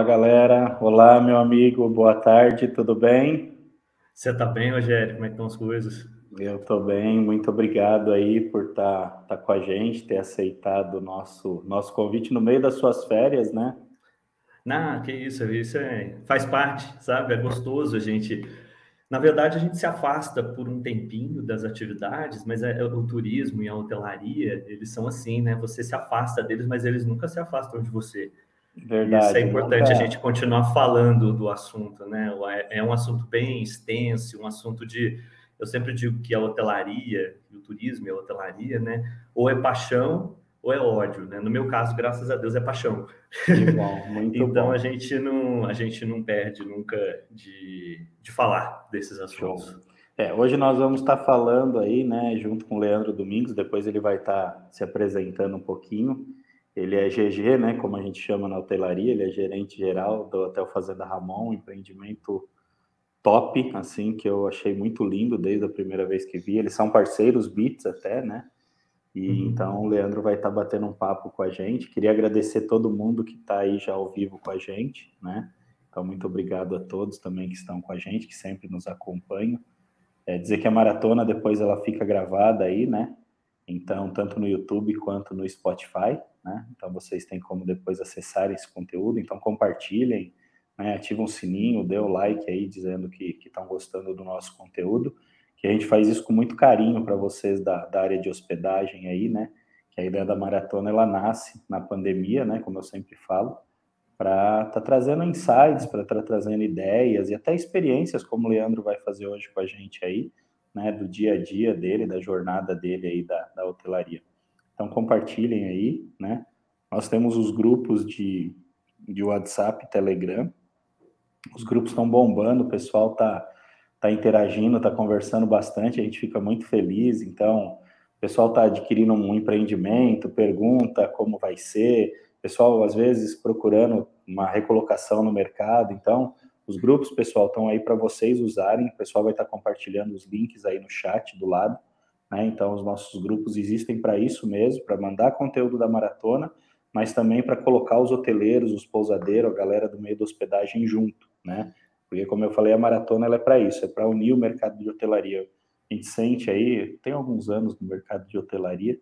Fala galera, olá meu amigo, boa tarde, tudo bem? Você tá bem, Rogério? Como é estão as coisas? Eu tô bem, muito obrigado aí por estar tá, tá com a gente, ter aceitado o nosso, nosso convite no meio das suas férias, né? Não, que isso, isso é, faz parte, sabe? É gostoso a gente. Na verdade, a gente se afasta por um tempinho das atividades, mas é, o turismo e a hotelaria, eles são assim, né? Você se afasta deles, mas eles nunca se afastam de você. Verdade. Isso é importante nunca... a gente continuar falando do assunto, né? É, é um assunto bem extenso, um assunto de. Eu sempre digo que a hotelaria, o turismo e a hotelaria, né? Ou é paixão ou é ódio, né? No meu caso, graças a Deus, é paixão. Bom, então bom. a gente não a gente não perde nunca de, de falar desses assuntos. É, hoje nós vamos estar falando aí, né, junto com o Leandro Domingos, depois ele vai estar se apresentando um pouquinho. Ele é GG, né, como a gente chama na hotelaria, ele é gerente geral do Hotel Fazenda Ramon, um empreendimento top, assim, que eu achei muito lindo desde a primeira vez que vi. Eles são parceiros Beats até, né? E uhum. então o Leandro vai estar batendo um papo com a gente. Queria agradecer todo mundo que está aí já ao vivo com a gente, né? Então, muito obrigado a todos também que estão com a gente, que sempre nos acompanham. É dizer que a maratona depois ela fica gravada aí, né? Então, tanto no YouTube quanto no Spotify, né? Então, vocês têm como depois acessar esse conteúdo. Então, compartilhem, né? ativem o sininho, dê o like aí dizendo que estão gostando do nosso conteúdo que a gente faz isso com muito carinho para vocês da, da, área de hospedagem aí, né? Que a ideia da maratona ela nasce na pandemia, né? Como eu sempre falo, para estar tá trazendo insights, para estar tá trazendo ideias e até experiências, como o Leandro vai fazer hoje com a gente aí, né? Do dia a dia dele, da jornada dele aí da, da hotelaria. Então compartilhem aí, né? Nós temos os grupos de, de WhatsApp, Telegram. Os grupos estão bombando, o pessoal tá está interagindo, está conversando bastante, a gente fica muito feliz. Então, o pessoal está adquirindo um empreendimento, pergunta como vai ser, o pessoal às vezes procurando uma recolocação no mercado. Então, os grupos, pessoal, estão aí para vocês usarem. O pessoal vai estar tá compartilhando os links aí no chat do lado. Né? Então, os nossos grupos existem para isso mesmo, para mandar conteúdo da maratona, mas também para colocar os hoteleiros, os pousadeiros, a galera do meio da hospedagem junto, né? Porque, como eu falei, a maratona ela é para isso, é para unir o mercado de hotelaria. A gente sente aí, tem alguns anos no mercado de hotelaria,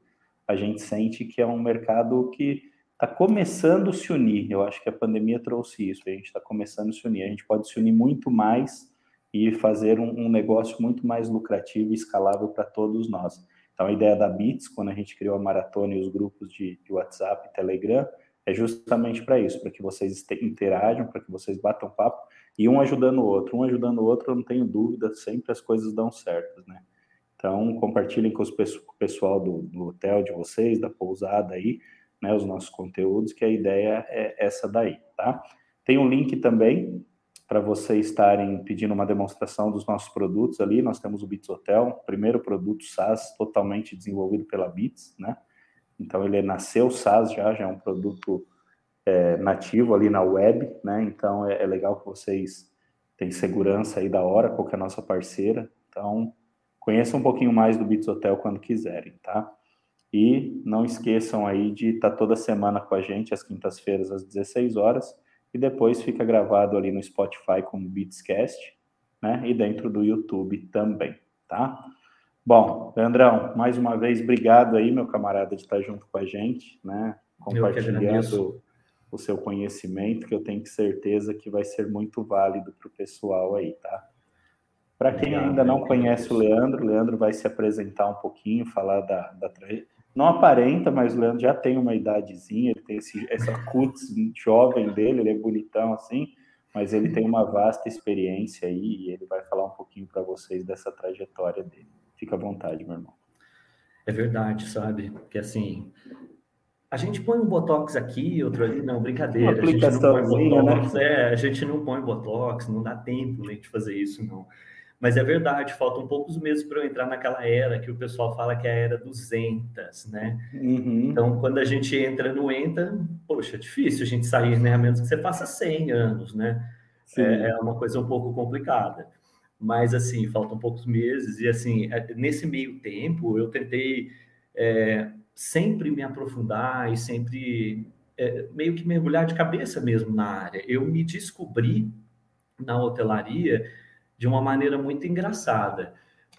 a gente sente que é um mercado que está começando a se unir. Eu acho que a pandemia trouxe isso, a gente está começando a se unir. A gente pode se unir muito mais e fazer um, um negócio muito mais lucrativo e escalável para todos nós. Então, a ideia da Bits, quando a gente criou a maratona e os grupos de, de WhatsApp e Telegram, é justamente para isso, para que vocês interajam, para que vocês batam papo e um ajudando o outro, um ajudando o outro, eu não tenho dúvida, sempre as coisas dão certo, né? Então, compartilhem com, os, o pessoal do, do, hotel de vocês, da pousada aí, né, os nossos conteúdos, que a ideia é essa daí, tá? Tem um link também para vocês estarem pedindo uma demonstração dos nossos produtos ali. Nós temos o Bits Hotel, primeiro produto SaaS totalmente desenvolvido pela Bits, né? Então, ele nasceu SaaS já, já é um produto é, nativo ali na web, né? Então é, é, legal que vocês têm segurança aí da hora, qual é nossa parceira. Então conheçam um pouquinho mais do Bits Hotel quando quiserem, tá? E não esqueçam aí de estar toda semana com a gente, às quintas-feiras, às 16 horas, e depois fica gravado ali no Spotify como Beatscast, né? E dentro do YouTube também, tá? Bom, Leandrão, mais uma vez, obrigado aí, meu camarada, de estar junto com a gente, né? Compartilhando o seu conhecimento, que eu tenho certeza que vai ser muito válido para o pessoal aí, tá? Para quem ainda não conhece o Leandro, o Leandro vai se apresentar um pouquinho, falar da, da Não aparenta, mas o Leandro já tem uma idadezinha, ele tem esse, essa cutis jovem dele, ele é bonitão assim, mas ele tem uma vasta experiência aí e ele vai falar um pouquinho para vocês dessa trajetória dele. Fica à vontade, meu irmão. É verdade, sabe? Que assim, a gente põe um botox aqui, outro ali, não, brincadeira. A gente não põe botox, né? é, a gente não põe botox, não dá tempo né, de fazer isso, não. Mas é verdade, faltam poucos meses para eu entrar naquela era que o pessoal fala que é a era dos entas, né? Uhum. Então, quando a gente entra no enta, poxa, é difícil a gente sair, né? A menos que você faça 100 anos, né? É, é, uma coisa um pouco complicada. Mas, assim, faltam poucos meses. E, assim, é, nesse meio tempo, eu tentei é, sempre me aprofundar e sempre é, meio que mergulhar de cabeça mesmo na área. Eu me descobri na hotelaria de uma maneira muito engraçada,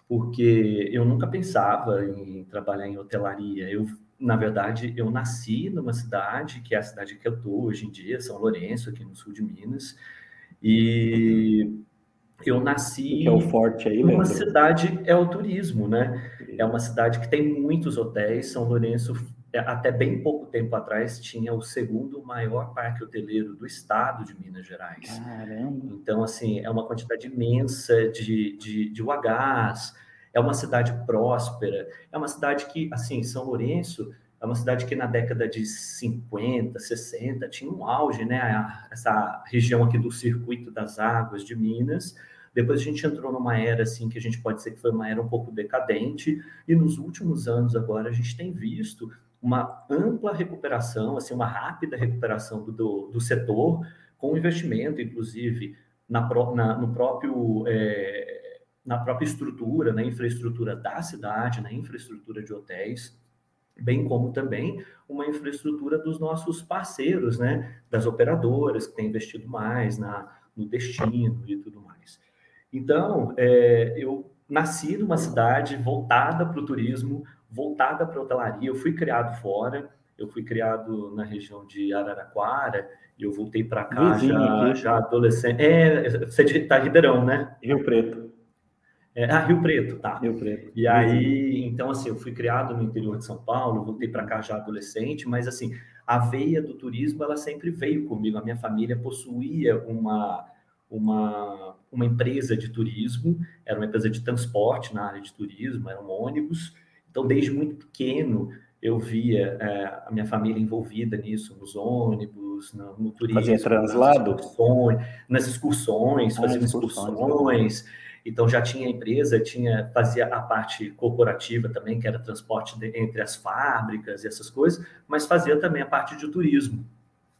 porque eu nunca pensava em trabalhar em hotelaria. Eu, na verdade, eu nasci numa cidade que é a cidade que eu estou hoje em dia, São Lourenço, aqui no sul de Minas, e eu nasci é o forte aí, numa cidade é o turismo, né? É uma cidade que tem muitos hotéis. São Lourenço até bem pouco tempo atrás, tinha o segundo maior parque hoteleiro do estado de Minas Gerais. Caramba! Então, assim, é uma quantidade imensa de, de, de UHs, é uma cidade próspera, é uma cidade que, assim, São Lourenço é uma cidade que na década de 50, 60 tinha um auge, né? Essa região aqui do circuito das águas de Minas, depois a gente entrou numa era assim que a gente pode dizer que foi uma era um pouco decadente, e nos últimos anos agora a gente tem visto uma ampla recuperação, assim, uma rápida recuperação do, do, setor, com investimento, inclusive, na, na no próprio, é, na própria estrutura, na infraestrutura da cidade, na infraestrutura de hotéis, bem como também uma infraestrutura dos nossos parceiros, né, das operadoras, que têm investido mais na, no destino e tudo mais. Então, é, eu nasci numa cidade voltada para o turismo, voltada para a hotelaria. Eu fui criado fora, eu fui criado na região de Araraquara, e eu voltei para cá já, já, adolescente. É, você está Ribeirão, né? Rio Preto. É, ah, Rio Preto, tá. Rio Preto. E aí, então, assim, eu fui criado no interior de São Paulo, voltei para cá já adolescente, mas, assim, a veia do turismo, ela sempre veio comigo. A minha família possuía uma, uma, uma empresa de turismo, era uma empresa de transporte na área de turismo, era um ônibus, então, desde muito pequeno, eu via é, a minha família envolvida nisso, nos ônibus, no, no turismo. Fazia translado? Nas excursões, nas excursões ah, fazia excursões. excursões. Então, já tinha empresa, tinha fazia a parte corporativa também, que era transporte de, entre as fábricas e essas coisas, mas fazia também a parte de turismo.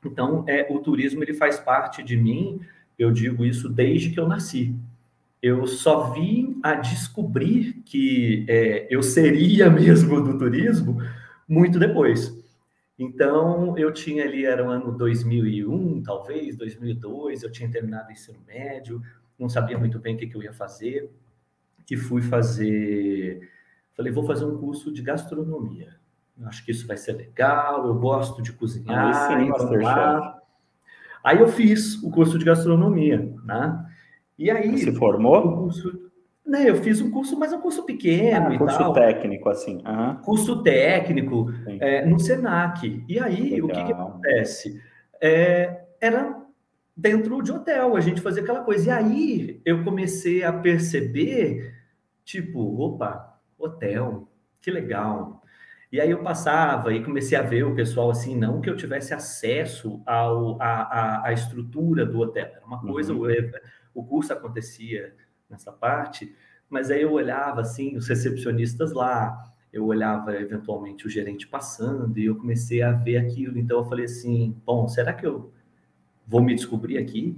Então, é, o turismo ele faz parte de mim, eu digo isso desde que eu nasci eu só vim a descobrir que é, eu seria mesmo do turismo muito depois. Então, eu tinha ali, era o ano 2001, talvez, 2002, eu tinha terminado o ensino médio, não sabia muito bem o que, que eu ia fazer, e fui fazer, falei, vou fazer um curso de gastronomia. acho que isso vai ser legal, eu gosto de cozinhar, ah, sim, então, lá. Aí eu fiz o curso de gastronomia, né? E aí. Se formou? Curso, né, eu fiz um curso, mas é um curso pequeno ah, e curso tal. técnico, assim. Uhum. Curso técnico é, no Senac. E aí, Legal. o que, que acontece? É, era dentro de hotel, a gente fazia aquela coisa. E aí, eu comecei a perceber, tipo, opa, hotel, que legal. E aí eu passava e comecei a ver o pessoal assim, não que eu tivesse acesso ao, a, a, a estrutura do hotel, era uma coisa, uhum o curso acontecia nessa parte, mas aí eu olhava assim os recepcionistas lá, eu olhava eventualmente o gerente passando e eu comecei a ver aquilo. Então eu falei assim, bom, será que eu vou me descobrir aqui?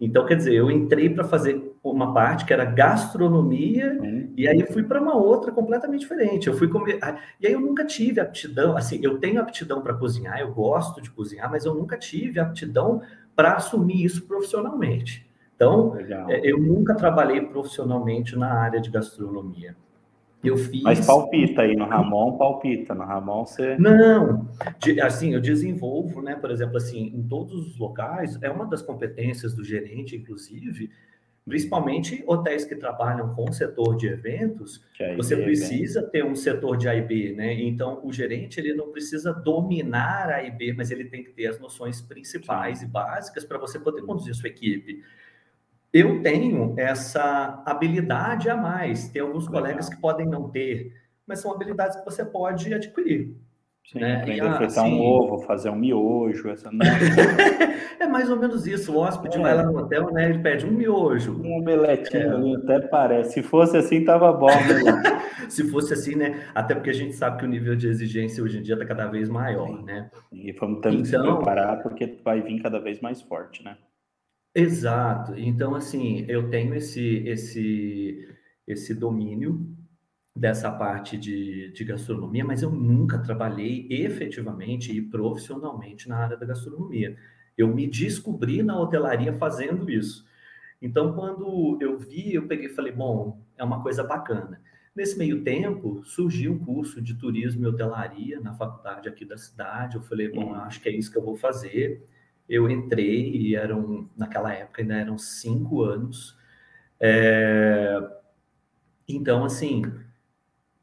Então, quer dizer, eu entrei para fazer uma parte que era gastronomia, uhum. e aí fui para uma outra completamente diferente. Eu fui comer. E aí eu nunca tive aptidão, assim, eu tenho aptidão para cozinhar, eu gosto de cozinhar, mas eu nunca tive aptidão para assumir isso profissionalmente. Então, Legal. É, eu nunca trabalhei profissionalmente na área de gastronomia. Eu fiz. Mas palpita aí no Ramon, palpita. No Ramon você. Não, assim, eu desenvolvo, né? Por exemplo, assim, em todos os locais, é uma das competências do gerente, inclusive, principalmente hotéis que trabalham com o setor de eventos, você precisa ter um setor de AIB, né? Então, o gerente ele não precisa dominar a AIB, mas ele tem que ter as noções principais Sim. e básicas para você poder conduzir a sua equipe eu tenho essa habilidade a mais. Tem alguns Legal. colegas que podem não ter, mas são habilidades que você pode adquirir. Sim, né? aprender a fritar assim... um ovo, fazer um miojo, essa É mais ou menos isso. O hóspede é. vai lá no hotel, né? Ele pede um miojo. Um omeletinho é. ali, até parece. Se fosse assim, tava bom. Né? Se fosse assim, né? Até porque a gente sabe que o nível de exigência hoje em dia está cada vez maior, Sim. né? E vamos então... se preparar, porque vai vir cada vez mais forte, né? Exato. Então, assim, eu tenho esse, esse, esse domínio dessa parte de, de gastronomia, mas eu nunca trabalhei efetivamente e profissionalmente na área da gastronomia. Eu me descobri na hotelaria fazendo isso. Então, quando eu vi, eu peguei e falei, bom, é uma coisa bacana. Nesse meio tempo, surgiu um curso de turismo e hotelaria na faculdade aqui da cidade. Eu falei, bom, acho que é isso que eu vou fazer. Eu entrei e eram, naquela época, ainda eram cinco anos. É... Então, assim,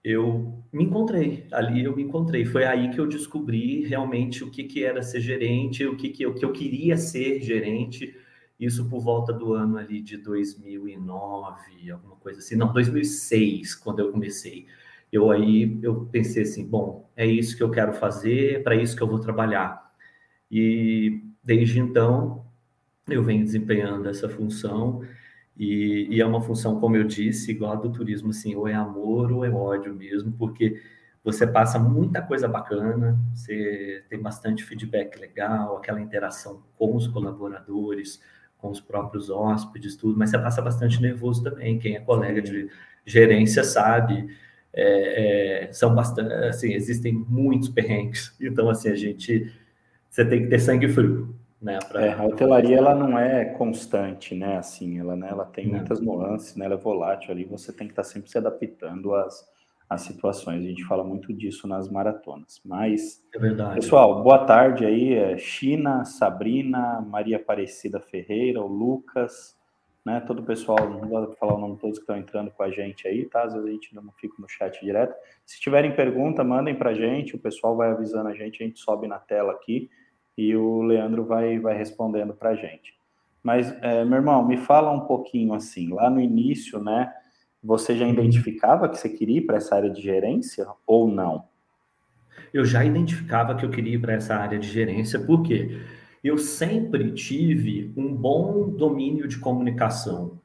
eu me encontrei, ali eu me encontrei. Foi aí que eu descobri realmente o que, que era ser gerente, o que, que, eu, que eu queria ser gerente. Isso por volta do ano ali de 2009, alguma coisa assim. Não, 2006, quando eu comecei. Eu aí eu pensei assim, bom, é isso que eu quero fazer, é para isso que eu vou trabalhar. E desde então eu venho desempenhando essa função e, e, é uma função, como eu disse, igual a do turismo, assim, ou é amor ou é ódio mesmo, porque você passa muita coisa bacana, você tem bastante feedback legal, aquela interação com os colaboradores, com os próprios hóspedes, tudo, mas você passa bastante nervoso também. Quem é colega de gerência sabe, é, é, são bastante, assim, existem muitos perrengues, então, assim, a gente, você tem que ter sangue frio. Né, pra... é, a hotelaria ela não é constante, né? Assim, ela, né, ela tem não. muitas nuances, né? Ela é volátil ali, você tem que estar sempre se adaptando às, às situações. A gente fala muito disso nas maratonas. Mas, é verdade. pessoal, boa tarde aí, é China, Sabrina, Maria Aparecida Ferreira, o Lucas, né? Todo o pessoal, não vou falar o nome de todos que estão entrando com a gente aí, tá? Às vezes a gente não fica no chat direto. Se tiverem pergunta, mandem para a gente, o pessoal vai avisando a gente, a gente sobe na tela aqui e o Leandro vai, vai respondendo para a gente. Mas, é, meu irmão, me fala um pouquinho assim, lá no início, né, você já identificava que você queria ir para essa área de gerência ou não? Eu já identificava que eu queria ir para essa área de gerência, porque eu sempre tive um bom domínio de comunicação.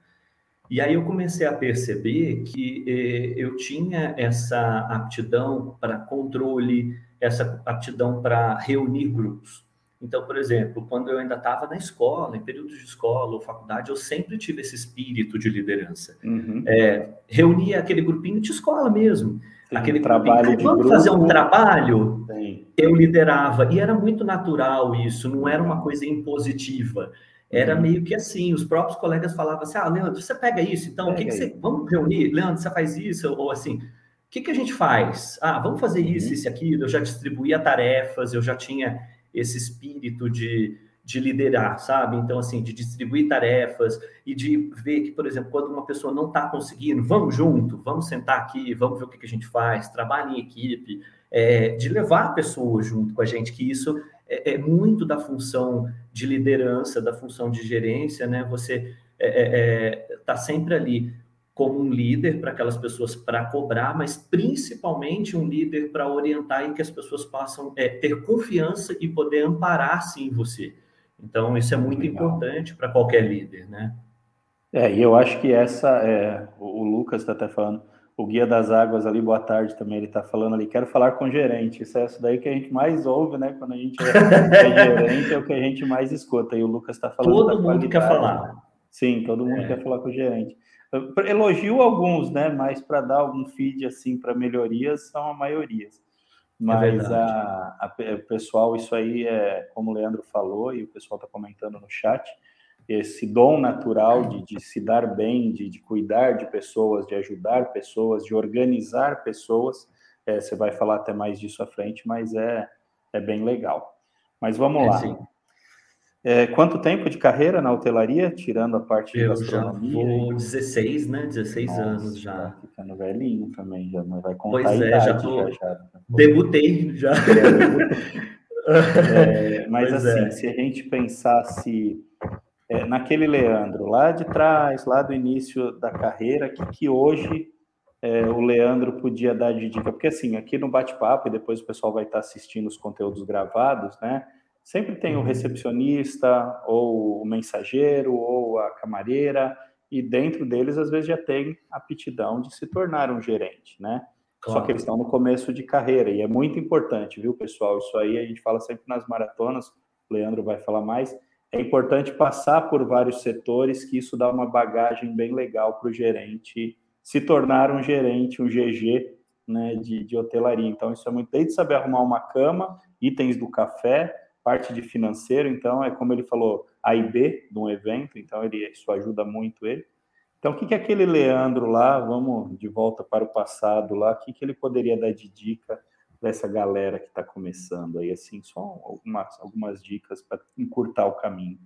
E aí eu comecei a perceber que eh, eu tinha essa aptidão para controle, essa aptidão para reunir grupos. Então, por exemplo, quando eu ainda estava na escola, em períodos de escola ou faculdade, eu sempre tive esse espírito de liderança. Uhum. É, reunia aquele grupinho de escola mesmo. Sim, aquele trabalho grupinho, vamos grupo, fazer um trabalho? Sim. Eu liderava. E era muito natural isso, não era uma coisa impositiva. Era uhum. meio que assim, os próprios colegas falavam assim, ah, Leandro, você pega isso, então, pega o que, que você... Vamos reunir? Leandro, você faz isso? Ou assim, o que, que a gente faz? Ah, vamos fazer isso, uhum. isso aquilo. Eu já distribuía tarefas, eu já tinha esse espírito de, de liderar, sabe? Então, assim, de distribuir tarefas e de ver que, por exemplo, quando uma pessoa não está conseguindo, vamos junto, vamos sentar aqui, vamos ver o que, que a gente faz, trabalho em equipe, é, de levar a pessoa junto com a gente, que isso é, é, muito da função de liderança, da função de gerência, né? Você está é, é, é, sempre ali como um líder para aquelas pessoas para cobrar, mas principalmente um líder para orientar e que as pessoas possam é, ter confiança e poder amparar sim você. Então, isso é muito Legal. importante para qualquer líder, né? É, e eu acho que essa, é, o Lucas está até falando, o Guia das Águas ali, boa tarde também, ele está falando ali, quero falar com o gerente, isso é isso daí que a gente mais ouve, né, quando a gente é, é gerente, é o que a gente mais escuta, e o Lucas está falando Todo mundo quer falar. Sim, todo mundo é. quer falar com o gerente. Elogio alguns, né? Mas para dar algum feed assim para melhorias são a maioria. Mas é a, a, o pessoal, isso aí é como o Leandro falou e o pessoal está comentando no chat, esse dom natural de, de se dar bem, de, de, cuidar de pessoas, de ajudar pessoas, de organizar pessoas. É, você vai falar até mais disso à frente, mas é, é bem legal. Mas vamos é, lá. Sim. É, quanto tempo de carreira na hotelaria, tirando a parte de gastronomia? Eu já vou 16, né? 16 Nossa, anos já. Tá ficando velhinho também, já não vai contar pois é, idade. Já, tô... já, já. Debutei já. É, mas pois assim, é. se a gente pensasse é, naquele Leandro lá de trás, lá do início da carreira, que, que hoje é, o Leandro podia dar de dica? Porque assim, aqui no bate-papo, e depois o pessoal vai estar assistindo os conteúdos gravados, né? Sempre tem o uhum. recepcionista, ou o mensageiro, ou a camareira, e dentro deles, às vezes, já tem aptidão de se tornar um gerente, né? Claro. Só que eles estão no começo de carreira, e é muito importante, viu, pessoal? Isso aí a gente fala sempre nas maratonas, o Leandro vai falar mais. É importante passar por vários setores, que isso dá uma bagagem bem legal para o gerente se tornar um gerente, um GG né, de, de hotelaria. Então, isso é muito desde saber arrumar uma cama, itens do café, parte de financeiro. Então, é como ele falou, A e B de um evento. Então, ele, isso ajuda muito ele. Então, o que, que aquele Leandro lá, vamos de volta para o passado lá, o que, que ele poderia dar de dica dessa galera que está começando aí, assim, só algumas, algumas dicas para encurtar o caminho.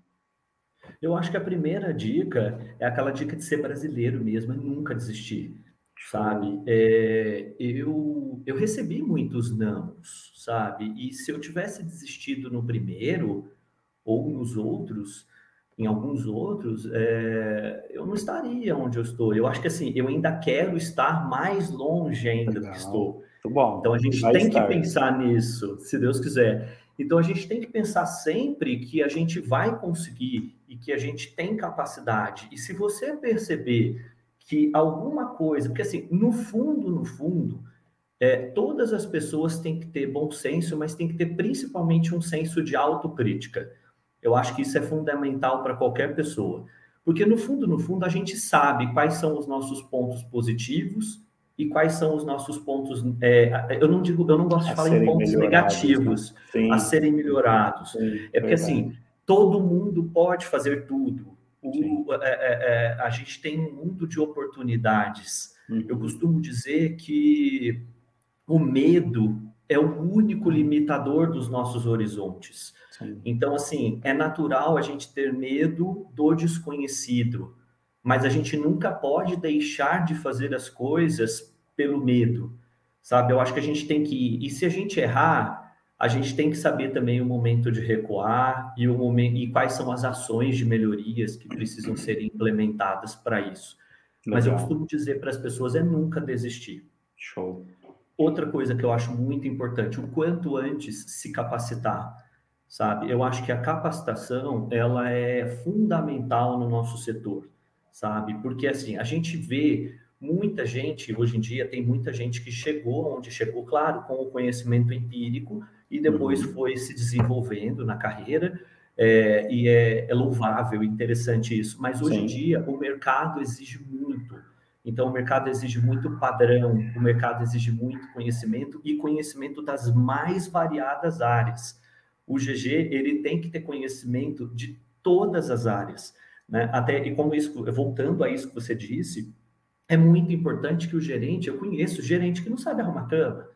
Eu acho que a primeira dica é aquela dica de ser brasileiro mesmo, é nunca desistir, sabe? É, eu, eu recebi muitos nãos, sabe? E se eu tivesse desistido no primeiro ou nos outros, em alguns outros, é, eu não estaria onde eu estou. Eu acho que assim, eu ainda quero estar mais longe ainda Legal. do que estou. Muito bom. Então a gente Vai tem estar. que pensar nisso, se Deus quiser. Então a gente tem que pensar sempre que a gente vai conseguir e que a gente tem capacidade. E se você perceber que alguma coisa, porque assim, no fundo, no fundo, é, todas as pessoas têm que ter bom senso, mas tem que ter principalmente um senso de autocrítica. Eu acho que isso é fundamental para qualquer pessoa. Porque no fundo, no fundo, a gente sabe quais são os nossos pontos positivos e quais são os nossos pontos. É, eu não digo, eu não gosto de falar em pontos negativos né? a serem melhorados. Sim, é porque assim, todo mundo pode fazer tudo. O, é, é, é, a gente tem um mundo de oportunidades. Uhum. Eu costumo dizer que o medo é o único limitador dos nossos horizontes. Sim. Então, assim, é natural a gente ter medo do desconhecido, mas a gente nunca pode deixar de fazer as coisas pelo medo, sabe? Eu acho que a gente tem que ir. E se a gente errar, a gente tem que saber também o momento de recuar e o momento e quais são as ações de melhorias que precisam ser implementadas para isso. Legal. Mas eu costumo dizer para as pessoas é nunca desistir. Show. Outra coisa que eu acho muito importante, o quanto antes se capacitar, sabe? Eu acho que a capacitação ela é fundamental no nosso setor, sabe? Porque assim a gente vê muita gente hoje em dia tem muita gente que chegou onde chegou, claro, com o conhecimento empírico e depois uhum. foi se desenvolvendo na carreira. É, e é, é louvável, interessante isso. Mas hoje Sim. em dia o mercado exige muito. Então, o mercado exige muito padrão, o mercado exige muito conhecimento e conhecimento das mais variadas áreas. O GG ele tem que ter conhecimento de todas as áreas, né? Até e como isso, voltando a isso que você disse, é muito importante que o gerente, eu conheço gerente que não sabe arrumar cama,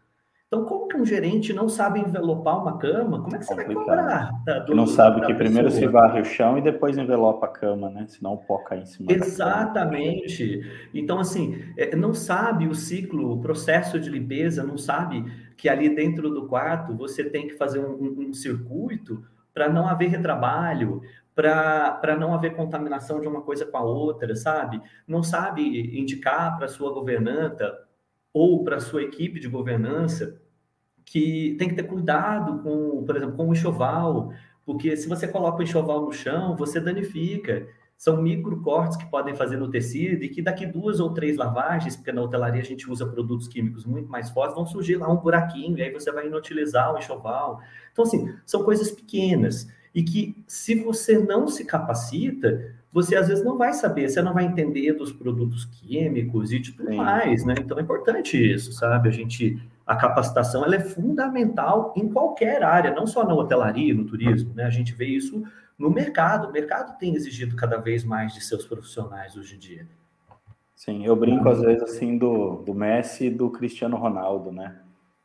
então, como que um gerente não sabe envelopar uma cama? Como é que você Complicado. vai cobrar? Da, do, não sabe que primeiro se varre o chão e depois envelopa a cama, né? Senão o pó cai em cima. Exatamente. Então, assim, é, não sabe o ciclo, o processo de limpeza, não sabe que ali dentro do quarto você tem que fazer um, um, um circuito para não haver retrabalho, para não haver contaminação de uma coisa com a outra, sabe? Não sabe indicar para sua governanta ou para sua equipe de governança que tem que ter cuidado com, por exemplo, com o enxoval, porque se você coloca o enxoval no chão, você danifica. São micro cortes que podem fazer no tecido e que daqui duas ou três lavagens, porque na hotelaria a gente usa produtos químicos muito mais fortes, vão surgir lá um buraquinho e aí você vai inutilizar o enxoval. Então, assim, são coisas pequenas e que se você não se capacita, você às vezes não vai saber, você não vai entender dos produtos químicos e de tudo Sim. mais, né? Então é importante isso, sabe? A gente, a capacitação ela é fundamental em qualquer área, não só na hotelaria, no turismo, né? A gente vê isso no mercado. O mercado tem exigido cada vez mais de seus profissionais hoje em dia. Sim, eu brinco às vezes assim do, do Messi e do Cristiano Ronaldo, né?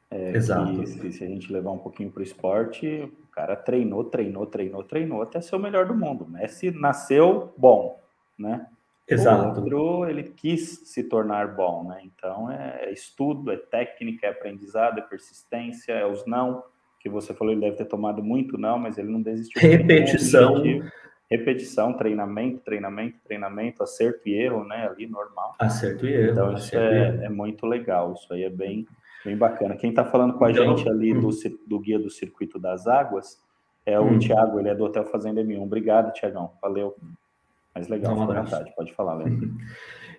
É, Exato. Se, se, a gente levar um pouquinho para o esporte, cara treinou, treinou, treinou, treinou até ser o melhor do mundo. Messi nasceu bom, né? Exato. O outro, ele quis se tornar bom, né? Então, é, é estudo, é técnica, é aprendizado, é persistência, é os não, que você falou, ele deve ter tomado muito não, mas ele não desistiu. Repetição. Repetição, treinamento, treinamento, treinamento, acerto e erro, né? Ali, normal. Acerto e erro. Então, isso é, é muito legal, isso aí é bem Bem bacana. Quem está falando com a então, gente ali do, hum. do guia do Circuito das Águas é o hum. Tiago, ele é do Hotel Fazenda M1. Obrigado, Tiagão. Valeu. Mas legal, fica à vontade, pode falar, Leandro.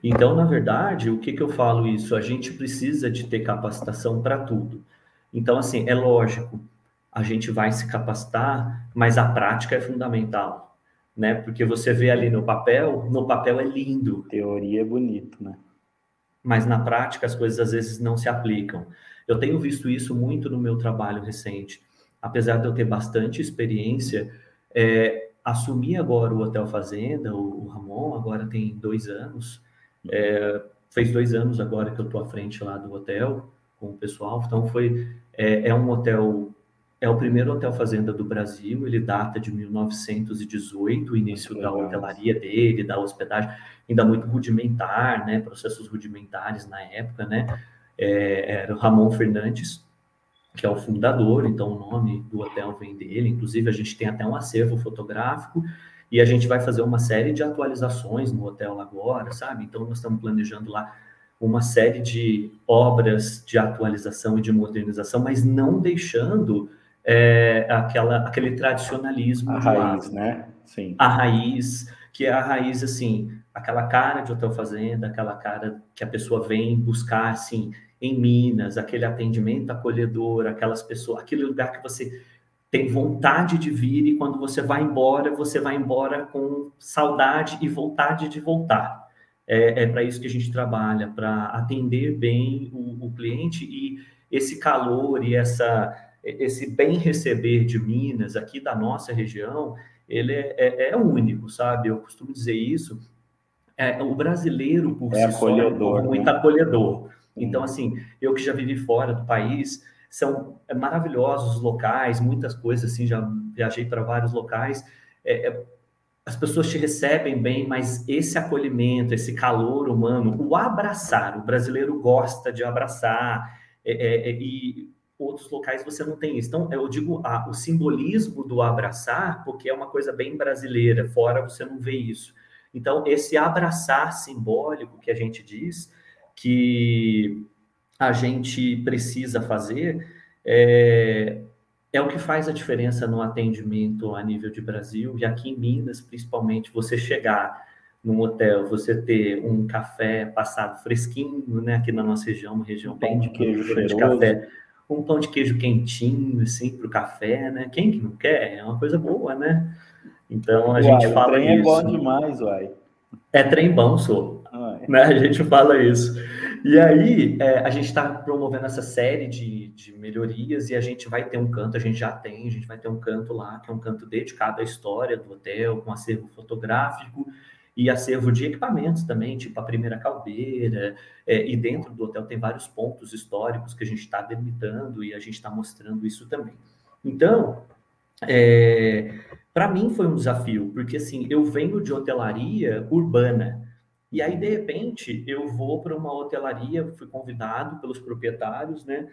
Então, na verdade, o que, que eu falo isso? A gente precisa de ter capacitação para tudo. Então, assim, é lógico, a gente vai se capacitar, mas a prática é fundamental, né? Porque você vê ali no papel, no papel é lindo. Teoria é bonito, né? Mas na prática as coisas às vezes não se aplicam. Eu tenho visto isso muito no meu trabalho recente. Apesar de eu ter bastante experiência, é, assumi agora o Hotel Fazenda, o, o Ramon agora tem dois anos, é, fez dois anos agora que eu estou à frente lá do hotel com o pessoal, então foi, é, é um hotel é o primeiro hotel fazenda do Brasil, ele data de 1918, o início da hotelaria dele, da hospedagem, ainda muito rudimentar, né, processos rudimentares na época, né, é, era o Ramon Fernandes, que é o fundador, então o nome do hotel vem dele, inclusive a gente tem até um acervo fotográfico, e a gente vai fazer uma série de atualizações no hotel agora, sabe? Então nós estamos planejando lá uma série de obras de atualização e de modernização, mas não deixando é, aquela, aquele tradicionalismo. A raiz, lado. né? Sim. A raiz, que é a raiz, assim, aquela cara de hotel fazenda, aquela cara que a pessoa vem buscar, assim, em Minas, aquele atendimento acolhedor, aquelas pessoas, aquele lugar que você tem vontade de vir e quando você vai embora, você vai embora com saudade e vontade de voltar. É, é para isso que a gente trabalha, para atender bem o, o cliente e esse calor e essa esse bem receber de Minas, aqui da nossa região, ele é, é, é único, sabe? Eu costumo dizer isso. É, o brasileiro, por é si acolhedor, só, é muito né? acolhedor. Então, assim, eu que já vivi fora do país, são maravilhosos os locais, muitas coisas, assim, já viajei para vários locais. É, é, as pessoas te recebem bem, mas esse acolhimento, esse calor humano, o abraçar, o brasileiro gosta de abraçar, é, é, e outros locais você não tem isso. Então, eu digo ah, o simbolismo do abraçar, porque é uma coisa bem brasileira, fora você não vê isso. Então, esse abraçar simbólico que a gente diz que a gente precisa fazer é, é o que faz a diferença no atendimento a nível de Brasil e aqui em Minas, principalmente, você chegar num hotel, você ter um café passado fresquinho, né? Aqui na nossa região, uma região bem de queijo de café, um pão de queijo quentinho, assim, para o café, né? Quem que não quer? É uma coisa boa, né? Então a uai, gente fala trem é isso. é bom demais, uai. É trem bom, sou. Né? A gente fala isso. E aí, é, a gente está promovendo essa série de, de melhorias e a gente vai ter um canto, a gente já tem, a gente vai ter um canto lá, que é um canto dedicado à história do hotel, com acervo fotográfico e acervo de equipamentos também, tipo a primeira caldeira, é, e dentro do hotel tem vários pontos históricos que a gente está delimitando e a gente está mostrando isso também. Então, é, para mim foi um desafio, porque assim, eu venho de hotelaria urbana, e aí, de repente, eu vou para uma hotelaria, fui convidado pelos proprietários, né?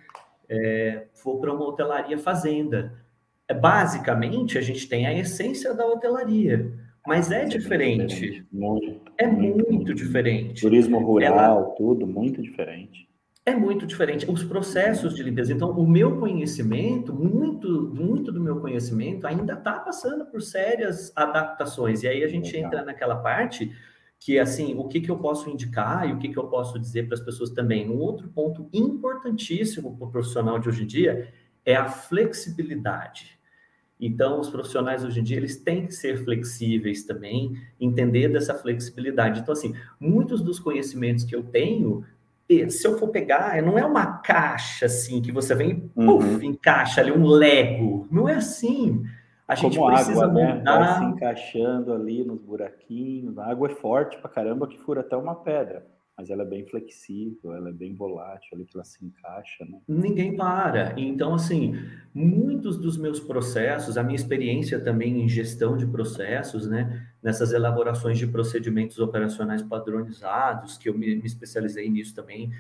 É, vou para uma hotelaria fazenda. É, basicamente, a gente tem a essência da hotelaria mas é diferente. Muito, é muito, muito diferente. Turismo rural, Ela... tudo muito diferente. É muito diferente. Os processos de limpeza. Então, o meu conhecimento, muito, muito do meu conhecimento, ainda está passando por sérias adaptações. E aí a gente Legal. entra naquela parte que, assim, o que, que eu posso indicar e o que, que eu posso dizer para as pessoas também. Um outro ponto importantíssimo para o profissional de hoje em dia é a flexibilidade. Então, os profissionais hoje em dia, eles têm que ser flexíveis também, entender dessa flexibilidade. Então, assim, muitos dos conhecimentos que eu tenho, se eu for pegar, não é uma caixa, assim, que você vem, uhum. puff, encaixa ali um Lego. Não é assim. A gente Como precisa água, né? montar... Né? Vai se encaixando ali nos buraquinhos. A água é forte pra caramba que fura até uma pedra mas ela é bem flexível, ela é bem volátil, ali que ela se encaixa, né? Ninguém para. Então, assim, muitos dos meus processos, a minha experiência também em gestão de processos, né, nessas elaborações de procedimentos operacionais padronizados, que eu me, me especializei nisso também,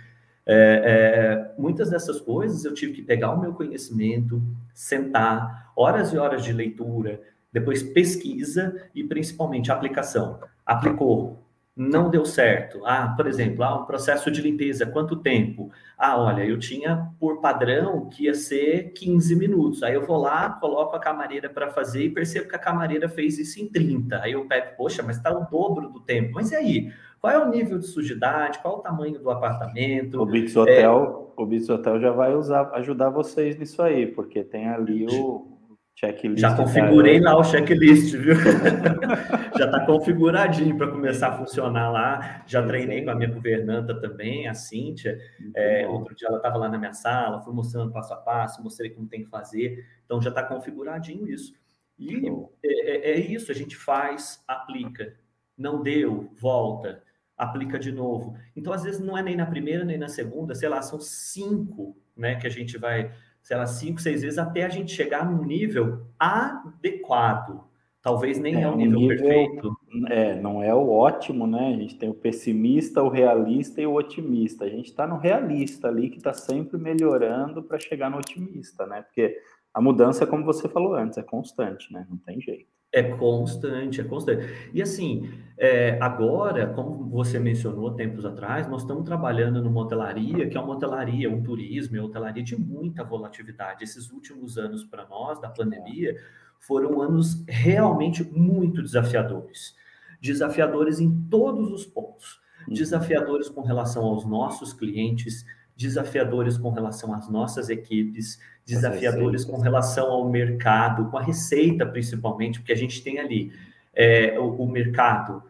é, é, muitas dessas coisas eu tive que pegar o meu conhecimento, sentar, horas e horas de leitura, depois pesquisa e principalmente aplicação. Aplicou, não deu certo. Ah, por exemplo, ah, um processo de limpeza, quanto tempo? Ah, olha, eu tinha por padrão que ia ser 15 minutos. Aí eu vou lá, coloco a camareira para fazer e percebo que a camareira fez isso em 30. Aí eu pego, poxa, mas está o dobro do tempo. Mas e aí? Qual é o nível de sujidade? Qual o tamanho do apartamento? O Bits Hotel, é... o Bits Hotel já vai usar, ajudar vocês nisso aí, porque tem ali o Checklist Já configurei lá o checklist, viu? já está configuradinho para começar a funcionar lá. Já treinei com a minha governanta também, a Cíntia. É, outro dia ela estava lá na minha sala, fui mostrando passo a passo, mostrei como tem que fazer. Então já está configuradinho isso. E é, é, é isso, a gente faz, aplica. Não deu, volta, aplica de novo. Então, às vezes, não é nem na primeira, nem na segunda, sei lá, são cinco né, que a gente vai sei lá, cinco, seis vezes até a gente chegar num nível adequado. Talvez nem é, é o nível, nível, perfeito. É, não é o ótimo, né? A gente tem o pessimista, o realista e o otimista. A gente está no realista ali que está sempre melhorando para chegar no otimista, né? Porque a mudança, como você falou antes, é constante, né? Não tem jeito. É constante, é constante. E assim, é, agora, como você mencionou tempos atrás, nós estamos trabalhando numa hotelaria, que é uma hotelaria, um turismo, é uma hotelaria de muita volatilidade. Esses últimos anos para nós, da pandemia, foram anos realmente muito desafiadores. Desafiadores em todos os pontos. Uhum. Desafiadores com relação aos nossos clientes, desafiadores com relação às nossas equipes, desafiadores com relação ao mercado, com a receita principalmente, porque a gente tem ali é, o, o, mercado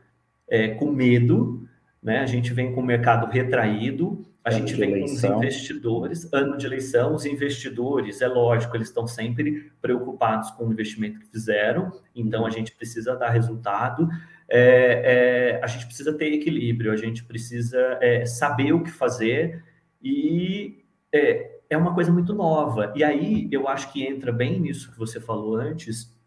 é, com medo, né? A gente vem com o mercado retraído, a ano gente vem eleição. com os investidores, ano de eleição, os investidores, é lógico, eles estão sempre preocupados com o investimento que fizeram, então a gente precisa dar resultado. É, é a gente precisa ter equilíbrio, a gente precisa é, saber o que fazer e é, é uma coisa muito nova. E aí eu acho que entra bem nisso que você falou antes,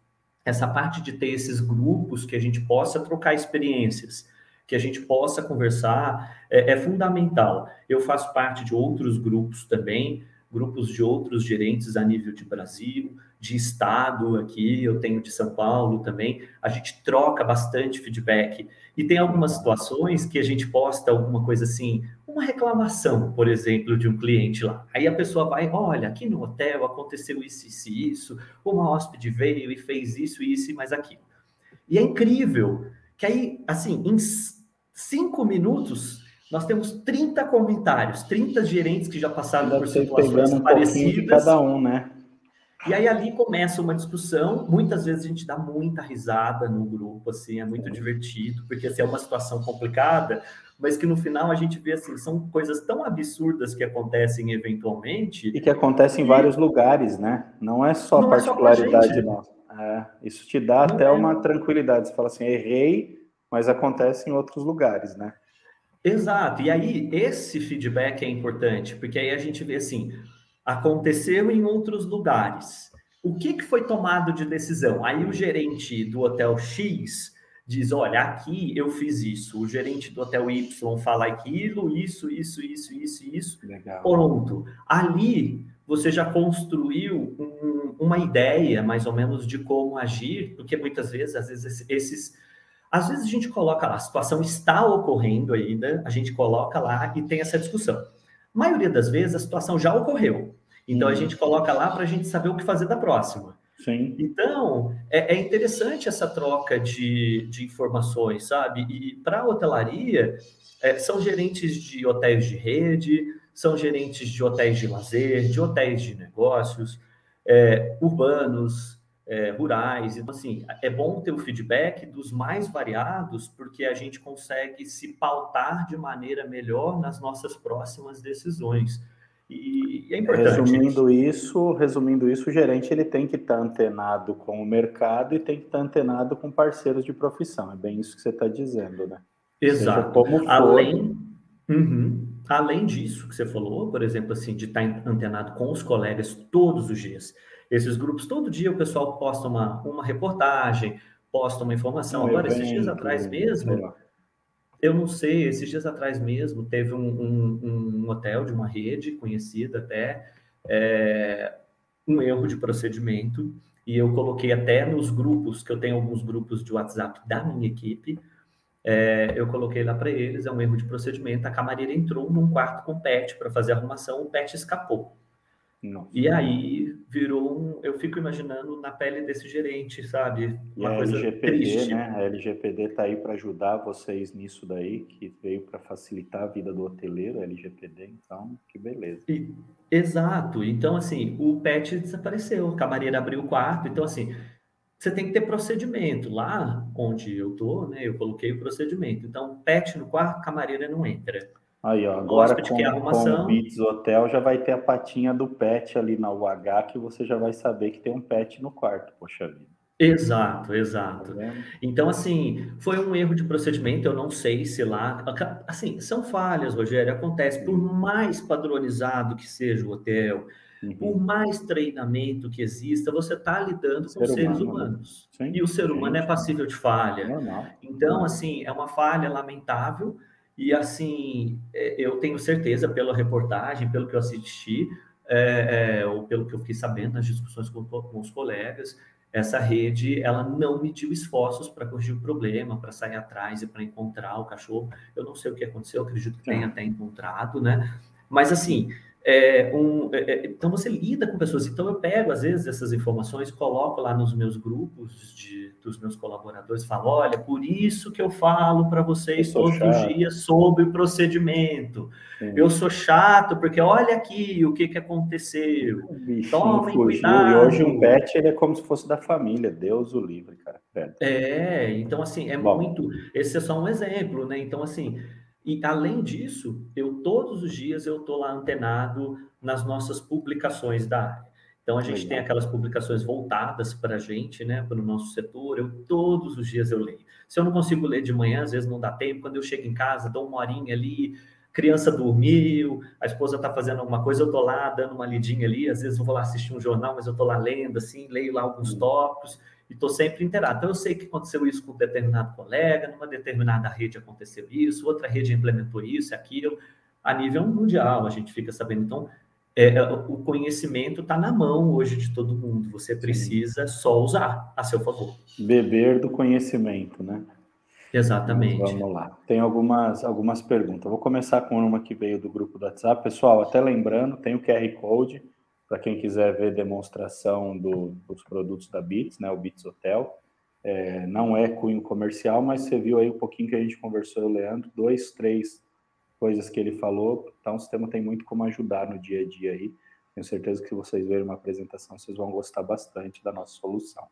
essa parte de ter esses grupos que a gente possa trocar experiências, que a gente possa conversar, é, é fundamental. Eu faço parte de outros grupos também, grupos de outros gerentes a nível de Brasil, de estado aqui, eu tenho de São Paulo também. A gente troca bastante feedback e tem algumas situações que a gente posta alguma coisa assim, uma reclamação, por exemplo, de um cliente lá. Aí a pessoa vai, olha, aqui no hotel aconteceu isso, isso, isso, uma hóspede veio e fez isso, isso e mais aquilo. E é incrível que aí, assim, em cinco minutos nós temos 30 comentários, 30 gerentes que já passaram por situações um parecidas. Cada um, né? E aí ali começa uma discussão. Muitas vezes a gente dá muita risada no grupo, assim, é muito divertido, porque assim, é uma situação complicada, mas que no final a gente vê assim, são coisas tão absurdas que acontecem eventualmente. E que acontecem em vários lugares, né? Não é só não particularidade é só nossa. É, isso te dá não até é. uma tranquilidade. Você fala assim, errei, mas acontece em outros lugares, né? Exato. E aí, esse feedback é importante, porque aí a gente vê assim: aconteceu em outros lugares. O que, que foi tomado de decisão? Aí o gerente do hotel X diz: olha, aqui eu fiz isso. O gerente do hotel Y fala aquilo, isso, isso, isso, isso, isso. Legal. Pronto. Ali você já construiu um, uma ideia, mais ou menos, de como agir, porque muitas vezes, às vezes, esses às vezes a gente coloca lá, a situação está ocorrendo ainda, a gente coloca lá e tem essa discussão. A maioria das vezes a situação já ocorreu. Então a gente coloca lá para a gente saber o que fazer da próxima. Sim. Então, é, é, interessante essa troca de, de informações, sabe? E para a hotelaria, é, são gerentes de hotéis de rede, são gerentes de hotéis de lazer, de hotéis de negócios, é, urbanos, é, rurais. Então, assim, é bom ter o feedback dos mais variados, porque a gente consegue se pautar de maneira melhor nas nossas próximas decisões. E, e é importante. Resumindo isso, resumindo isso, o gerente ele tem que estar antenado com o mercado e tem que estar antenado com parceiros de profissão. É bem isso que você está dizendo, né? Exato. como Além, uhum. Além disso que você falou, por exemplo, assim, de estar antenado com os colegas todos os dias esses grupos, todo dia o pessoal posta uma, uma reportagem, posta uma informação. Um Agora, evento, esses dias atrás mesmo, eu não sei, esses dias atrás mesmo, teve um, um, um hotel de uma rede conhecida até, é, um erro de procedimento, e eu coloquei até nos grupos, que eu tenho alguns grupos de WhatsApp da minha equipe, é, eu coloquei lá para eles, é um erro de procedimento, a camareira entrou num quarto com o pet para fazer arrumação, o pet escapou. Nossa. E aí virou eu fico imaginando na pele desse gerente, sabe? Uma e a coisa LGPD, triste. né? A LGPD está aí para ajudar vocês nisso daí, que veio para facilitar a vida do hoteleiro, a LGPD, então, que beleza. E, exato. Então, assim, o pet desapareceu, a camareira abriu o quarto, então, assim, você tem que ter procedimento. Lá onde eu tô, né, eu coloquei o procedimento. Então, pet no quarto, camareira não entra. Aí, ó, agora com, com o Beats Hotel já vai ter a patinha do pet ali na UH que você já vai saber que tem um pet no quarto, poxa vida. Exato, exato. Tá então, assim, foi um erro de procedimento, eu não sei se lá. Assim, são falhas, Rogério, acontece. Por mais padronizado que seja o hotel, uhum. por mais treinamento que exista, você está lidando com Ser seres humano, né? humanos. Sim, e o ser humano é passível de falha. Então, assim, é uma falha lamentável e assim, é, eu tenho certeza pela reportagem, pelo que eu assisti, é, é, ou pelo que eu fiquei sabendo nas discussões com, com, os colegas, essa rede ela não mediu esforços para corrigir o problema, para sair atrás e para encontrar o cachorro. Eu não sei o que aconteceu, acredito que tenha até encontrado, né? Mas assim, é, um, é, é, então você lida com pessoas. Então eu pego às vezes essas informações, coloco lá nos meus grupos de, dos meus colaboradores, falo, olha, por isso que eu falo para vocês todos os dias sobre o procedimento. Sim. Eu sou chato porque olha aqui o que que aconteceu. Tomem cuidado. E hoje um pet ele é como se fosse da família, Deus o livre, cara. É, então assim é Bom. muito. Esse é só um exemplo, né? Então assim e além disso, eu todos os dias eu estou lá antenado nas nossas publicações da área. Então a gente Legal. tem aquelas publicações voltadas para a gente, né, para o nosso setor. Eu todos os dias eu leio. Se eu não consigo ler de manhã, às vezes não dá tempo. Quando eu chego em casa, dou uma horinha ali, criança dormiu, a esposa está fazendo alguma coisa, eu estou lá dando uma lidinha ali. Às vezes eu vou lá assistir um jornal, mas eu estou lá lendo, assim, leio lá alguns tópicos e estou sempre inteirado. Então, eu sei que aconteceu isso com um determinado colega, numa determinada rede aconteceu isso, outra rede implementou isso, aquilo, a nível mundial, a gente fica sabendo. Então, é, é o conhecimento está na mão hoje de todo mundo, você precisa Sim. só usar a seu favor. Beber do conhecimento, né? Exatamente. Vamos lá. Tem algumas, algumas perguntas. vou começar com uma que veio do grupo do WhatsApp. Pessoal, até lembrando, tem o QR Code para quem quiser ver demonstração do, dos produtos da Bits, né, o Bits Hotel. É, não é cunho comercial, mas você viu aí um pouquinho que a gente conversou, Leandro, dois, três coisas que ele falou, então o sistema tem muito como ajudar no dia a dia aí. Tenho certeza que vocês verem uma apresentação, vocês vão gostar bastante da nossa solução.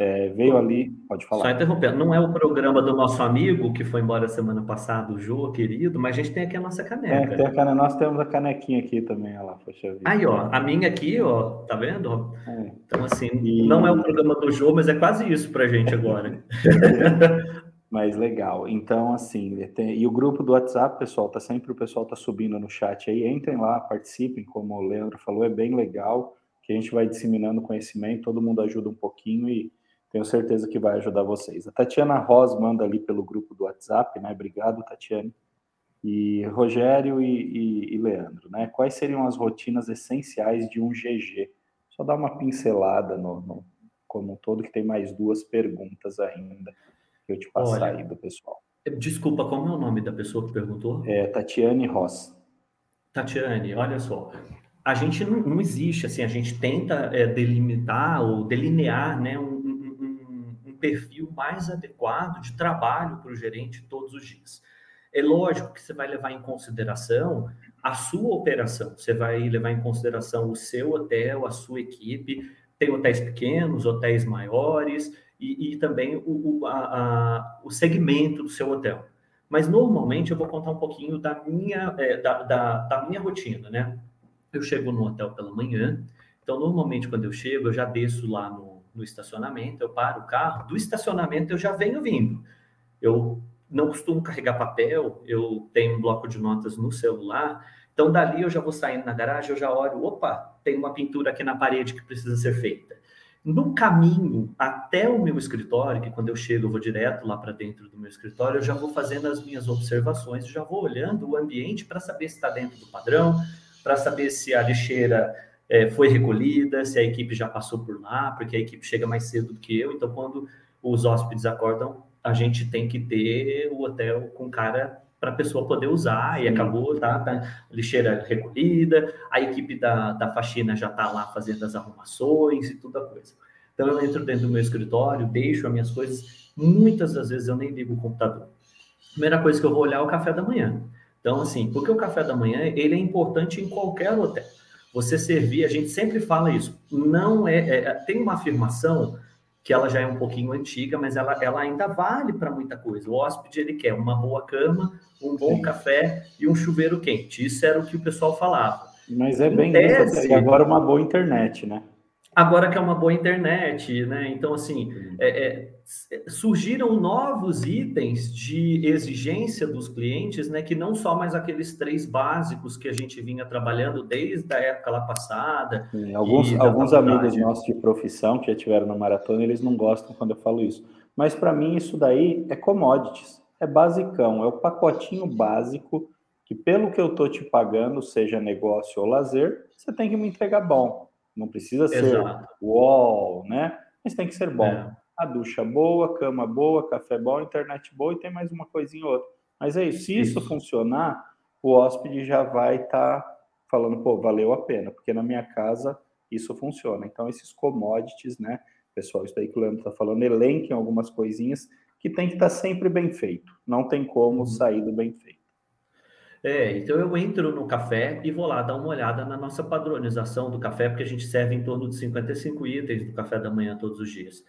É, veio ali, pode falar. Só interrompendo, não é o programa do nosso amigo que foi embora semana passada, o Jô, querido, mas a gente tem aqui a nossa caneca. É, tem a caneca, nós temos a canequinha aqui também, olha lá, poxa vida. Aí, ó, a minha aqui, ó, tá vendo? É. Então, assim, e... não é o programa do Jô, mas é quase isso pra gente agora. mas legal. Então, assim, tem... e o grupo do WhatsApp, pessoal, tá sempre, o pessoal tá subindo no chat aí, entrem lá, participem, como o Leandro falou, é bem legal, que a gente vai disseminando conhecimento, todo mundo ajuda um pouquinho e tenho certeza que vai ajudar vocês. A Tatiana Ros manda ali pelo grupo do WhatsApp, né? Obrigado, Tatiane. E Rogério e, e, e Leandro, né? Quais seriam as rotinas essenciais de um GG? Só dar uma pincelada no, no como um todo, que tem mais duas perguntas ainda que eu te passar Olha, aí do pessoal. Desculpa, como é o nome da pessoa que perguntou? É Tatiane Ross. Tatiane, olha só. A gente não, não existe, assim, a gente tenta é, delimitar ou delinear né, perfil mais adequado de trabalho para o gerente todos os dias. É lógico que você vai levar em consideração a sua operação, você vai levar em consideração o seu hotel, a sua equipe. Tem hotéis pequenos, hotéis maiores e, e também o, o, a, a, o segmento do seu hotel. Mas normalmente eu vou contar um pouquinho da minha, é, da, da, da minha rotina, né? Eu chego no hotel pela manhã, então normalmente quando eu chego eu já desço lá no no estacionamento, eu paro o carro, do estacionamento eu já venho vindo. Eu não costumo carregar papel, eu tenho um bloco de notas no celular, então dali eu já vou saindo na garagem, eu já olho, opa, tem uma pintura aqui na parede que precisa ser feita. No caminho até o meu escritório, que quando eu chego eu vou direto lá para dentro do meu escritório, eu já vou fazendo as minhas observações, já vou olhando o ambiente para saber se está dentro do padrão, para saber se a lixeira é, foi recolhida, se a equipe já passou por lá, porque a equipe chega mais cedo do que eu. Então, quando os hóspedes acordam, a gente tem que ter o hotel com cara para a pessoa poder usar, e acabou, tá, tá, lixeira recolhida, a equipe da, da faxina já está lá fazendo as arrumações e toda coisa. Então, eu entro dentro do meu escritório, deixo as minhas coisas, muitas das vezes eu nem ligo o computador. Primeira coisa que eu vou olhar é o café da manhã. Então, assim, porque o café da manhã, ele é importante em qualquer hotel. Você servir, a gente sempre fala isso, não é, é tem uma afirmação que ela já é um pouquinho antiga, mas ela, ela ainda vale para muita coisa. O hóspede, ele quer uma boa cama, um bom Sim. café e um chuveiro quente. Isso era o que o pessoal falava. Mas é bem tese, isso, e agora uma boa internet, né? Agora que é uma boa internet, né? Então, assim, é, é, surgiram novos itens de exigência dos clientes, né? Que não só mais aqueles três básicos que a gente vinha trabalhando desde a época lá passada. Sim, alguns alguns amigos nossos de profissão que já tiveram na maratona, eles não gostam quando eu falo isso. Mas para mim, isso daí é commodities, é basicão, é o pacotinho básico que, pelo que eu tô te pagando, seja negócio ou lazer, você tem que me entregar bom. Não precisa ser wall, né? Mas tem que ser bom. É. A ducha boa, cama boa, café bom, internet boa e tem mais uma coisinha ou outra. Mas é isso. Se isso, isso funcionar, o hóspede já vai estar tá falando, pô, valeu a pena, porque na minha casa isso funciona. Então, esses commodities, né? Pessoal, isso aí que o Leandro está falando, elenquem algumas coisinhas que tem que estar tá sempre bem feito. Não tem como uhum. sair do bem feito. É, então eu entro no café e vou lá dar uma olhada na nossa padronização do café, porque a gente serve em torno de 55 itens do café da manhã todos os dias.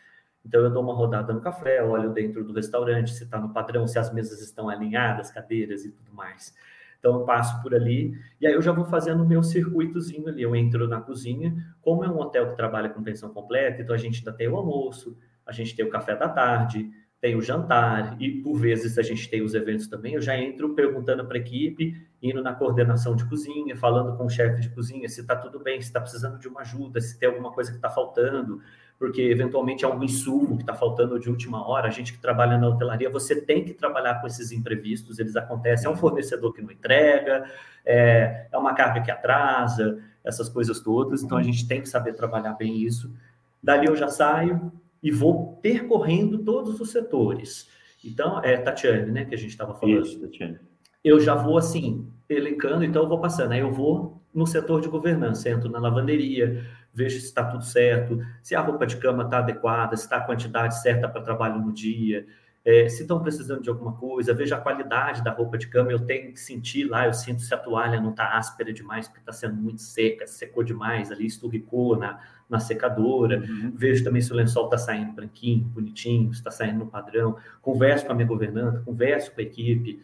Então eu dou uma rodada no café, olho dentro do restaurante se está no padrão, se as mesas estão alinhadas, cadeiras e tudo mais. Então eu passo por ali e aí eu já vou fazendo o meu circuitozinho ali. Eu entro na cozinha, como é um hotel que trabalha com pensão completa, então a gente ainda tem o almoço, a gente tem o café da tarde, tem o jantar e por vezes a gente tem os eventos também. Eu já entro perguntando para a equipe, indo na coordenação de cozinha, falando com o chefe de cozinha se está tudo bem, se está precisando de uma ajuda, se tem alguma coisa que está faltando, porque eventualmente é algum insumo que está faltando de última hora. A gente que trabalha na hotelaria, você tem que trabalhar com esses imprevistos, eles acontecem. É um fornecedor que não entrega, é, é uma carga que atrasa, essas coisas todas. Então a gente tem que saber trabalhar bem isso. Dali eu já saio, e vou percorrendo todos os setores. Então, é Tatiane, né, que a gente estava falando. Isso, Tatiane. Eu já vou assim, elencando, então eu vou passando. Aí eu vou no setor de governança, entro na lavanderia, vejo se está tudo certo, se a roupa de cama está adequada, se está a quantidade certa para trabalho no dia, é, se estão precisando de alguma coisa, veja a qualidade da roupa de cama, eu tenho que sentir lá, eu sinto se a toalha não está áspera demais, porque está sendo muito seca, secou demais ali, esturricou na, na secadora, uhum. vejo também se o lençol está saindo branquinho, bonitinho, se está saindo no padrão, converso com a minha governanta, converso com a equipe,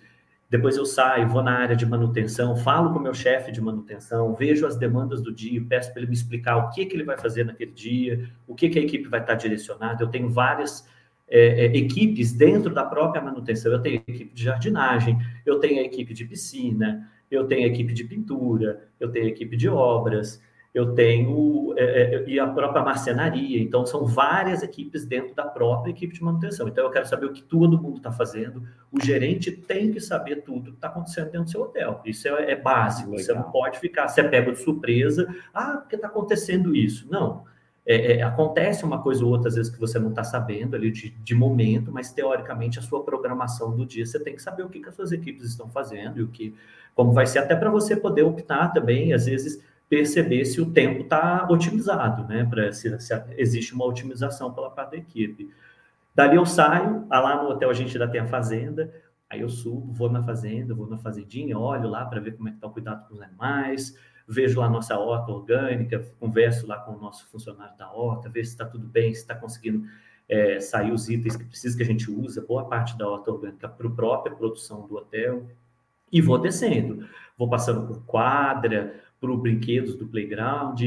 depois eu saio, vou na área de manutenção, falo com o meu chefe de manutenção, vejo as demandas do dia, peço para ele me explicar o que, que ele vai fazer naquele dia, o que, que a equipe vai estar direcionada. Eu tenho várias é, é, equipes dentro da própria manutenção. Eu tenho equipe de jardinagem, eu tenho a equipe de piscina, eu tenho a equipe de pintura, eu tenho a equipe de obras, eu tenho é, é, e a própria marcenaria. Então, são várias equipes dentro da própria equipe de manutenção. Então, eu quero saber o que todo mundo está fazendo. O gerente tem que saber tudo que está acontecendo dentro do seu hotel. Isso é, é básico. Legal. Você não pode ficar, você pega de surpresa, ah, porque está acontecendo isso. Não. É, é, acontece uma coisa ou outra, às vezes, que você não está sabendo ali de, de, momento, mas teoricamente a sua programação do dia você tem que saber o que, que as suas equipes estão fazendo e o que, como vai ser, até para você poder optar também, às vezes, perceber se o tempo está otimizado, né? Para se, se, existe uma otimização pela parte da equipe. Dali eu saio, ah, lá no hotel a gente ainda tem a fazenda, aí eu subo, vou na fazenda, vou na fazendinha, olho lá para ver como é que está o cuidado com os animais vejo lá nossa horta orgânica, converso lá com o nosso funcionário da horta, ver se está tudo bem, se está conseguindo é, sair os itens que precisa que a gente usa, boa parte da horta orgânica para a própria produção do hotel, e vou descendo. Vou passando por quadra, por brinquedos do playground,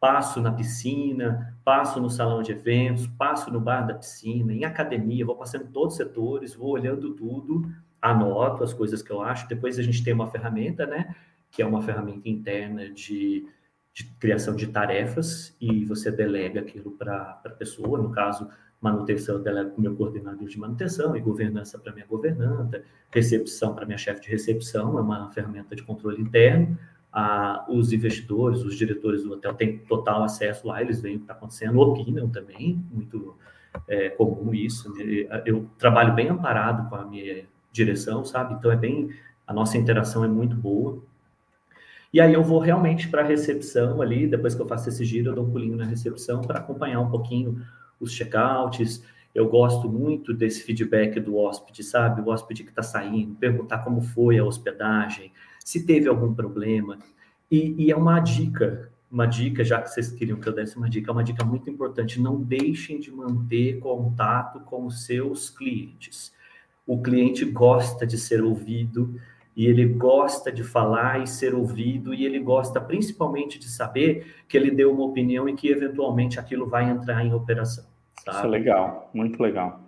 passo na piscina, passo no salão de eventos, passo no bar da piscina, em academia, vou passando todos os setores, vou olhando tudo, anoto as coisas que eu acho. Depois a gente tem uma ferramenta, né? Que é uma ferramenta interna de, de criação de tarefas e você delega aquilo para a pessoa, no caso, manutenção eu delego para o meu coordenador de manutenção e governança para minha governanta, recepção para minha chefe de recepção, é uma ferramenta de controle interno, ah, os investidores, os diretores do hotel têm total acesso lá, eles veem o que está acontecendo, opinam também, muito é, comum isso. Eu trabalho bem amparado com a minha direção, sabe? Então é bem, a nossa interação é muito boa. E aí eu vou realmente para a recepção ali, depois que eu faço esse giro, eu dou um pulinho na recepção para acompanhar um pouquinho os checkouts. Eu gosto muito desse feedback do hóspede, sabe? O hóspede que está saindo, perguntar como foi a hospedagem, se teve algum problema. E, e, é uma dica, uma dica, já que vocês queriam que eu desse uma dica, é uma dica muito importante. Não deixem de manter contato com os seus clientes. O cliente gosta de ser ouvido e ele gosta de falar e ser ouvido, e ele gosta principalmente de saber que ele deu uma opinião e que eventualmente aquilo vai entrar em operação. Sabe? Isso é legal, muito legal.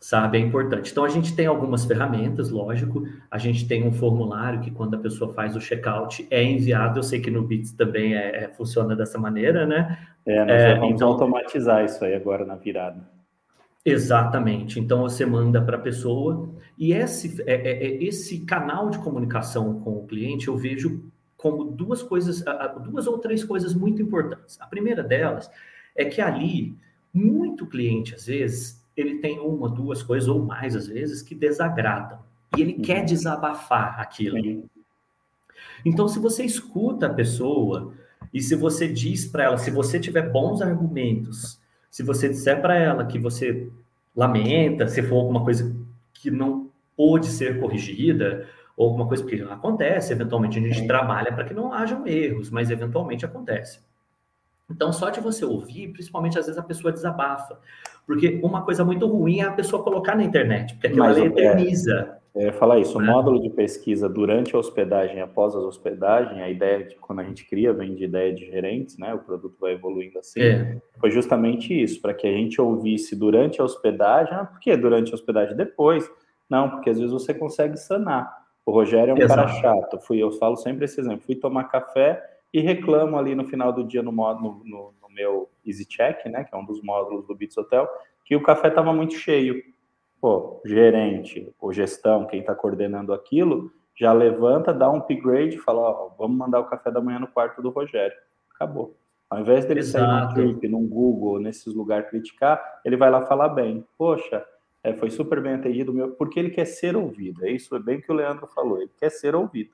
Sabe, é importante. Então a gente tem algumas ferramentas, lógico. A gente tem um formulário que quando a pessoa faz o checkout é enviado. Eu sei que no Bits também é, é funciona dessa maneira, né? É, nós é, vamos então... automatizar isso aí agora na virada. Exatamente. Então você manda para a pessoa e esse, é, é, é, esse canal de comunicação com o cliente eu vejo como duas coisas, duas ou três coisas muito importantes. A primeira delas é que ali muito cliente às vezes ele tem uma, duas coisas ou mais às vezes que desagradam e ele quer uhum. desabafar aquilo. Então se você escuta a pessoa e se você diz para ela, se você tiver bons argumentos se você disser para ela que você lamenta, se for alguma coisa que não pôde ser corrigida, ou alguma coisa que acontece, eventualmente a gente trabalha para que não hajam erros, mas eventualmente acontece. Então, só de você ouvir, principalmente às vezes a pessoa desabafa. Porque uma coisa muito ruim é a pessoa colocar na internet, porque aquilo ali é, eterniza. É, falar isso, o né? módulo de pesquisa durante a hospedagem e após a hospedagem, a ideia de quando a gente cria vem de ideia de gerentes, né? O produto vai evoluindo assim. É. Foi justamente isso, para que a gente ouvisse durante a hospedagem, ah, por que durante a hospedagem? Depois. Não, porque às vezes você consegue sanar. O Rogério é um Exato. cara chato. Fui, eu falo sempre esse exemplo. Fui tomar café e reclamo ali no final do dia no, módulo, no, no meu EasyCheck, né? Que é um dos módulos do Bits Hotel, que o café estava muito cheio pô, gerente ou gestão, quem está coordenando aquilo, já levanta, dá um upgrade e fala, ó, vamos mandar o café da manhã no quarto do Rogério. Acabou. Ao invés dele Exato. sair no Trip, no Google, nesses lugares criticar, ele vai lá falar bem. Poxa, é, foi super bem atendido, meu, porque ele quer ser ouvido. É isso é bem que o Leandro falou, ele quer ser ouvido.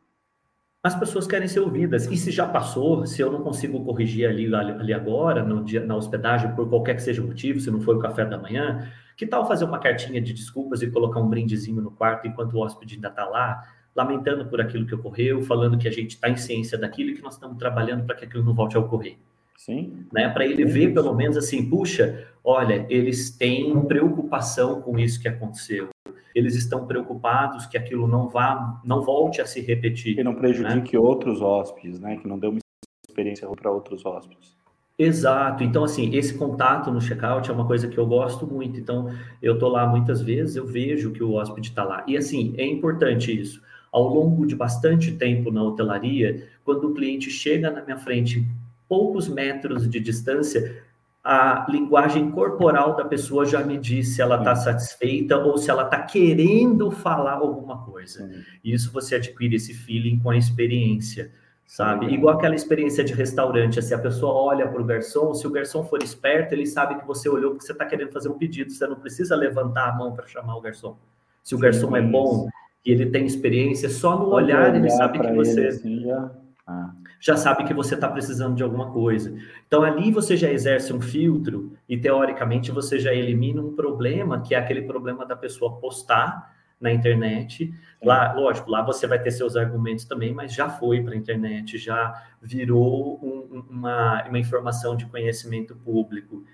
As pessoas querem ser ouvidas. E se já passou, se eu não consigo corrigir ali, ali agora, no dia, na hospedagem, por qualquer que seja o motivo, se não foi o café da manhã, que tal fazer uma cartinha de desculpas e colocar um brindezinho no quarto enquanto o hóspede ainda está lá, lamentando por aquilo que ocorreu, falando que a gente está em ciência daquilo e que nós estamos trabalhando para que aquilo não volte a ocorrer. Sim. Né? Para ele ver, pelo menos, assim, puxa, olha, eles têm preocupação com isso que aconteceu. Eles estão preocupados que aquilo não vá, não volte a se repetir. Que não prejudique né? outros hóspedes, né? Que não dê uma experiência para outros hóspedes. Exato. Então, assim, esse contato no checkout é uma coisa que eu gosto muito. Então, eu tô lá muitas vezes, eu vejo que o hóspede está lá. E, assim, é importante isso. Ao longo de bastante tempo na hotelaria, quando o cliente chega na minha frente, poucos metros de distância, a linguagem corporal da pessoa já me diz se ela está satisfeita ou se ela está querendo falar alguma coisa. E isso você adquire esse feeling com a experiência sabe? Igual aquela experiência de restaurante, se a pessoa olha para o garçom, se o garçom for esperto, ele sabe que você olhou porque você está querendo fazer um pedido, você não precisa levantar a mão para chamar o garçom. Se o Sim, garçom é bom e ele tem experiência, só no olhar ele sabe que você assim, já... Ah. já sabe que você está precisando de alguma coisa. Então ali você já exerce um filtro e teoricamente você já elimina um problema que é aquele problema da pessoa postar na internet. Lá, lógico, lá você vai ter seus argumentos também, mas já foi para a internet, já virou um, uma, uma informação de conhecimento público.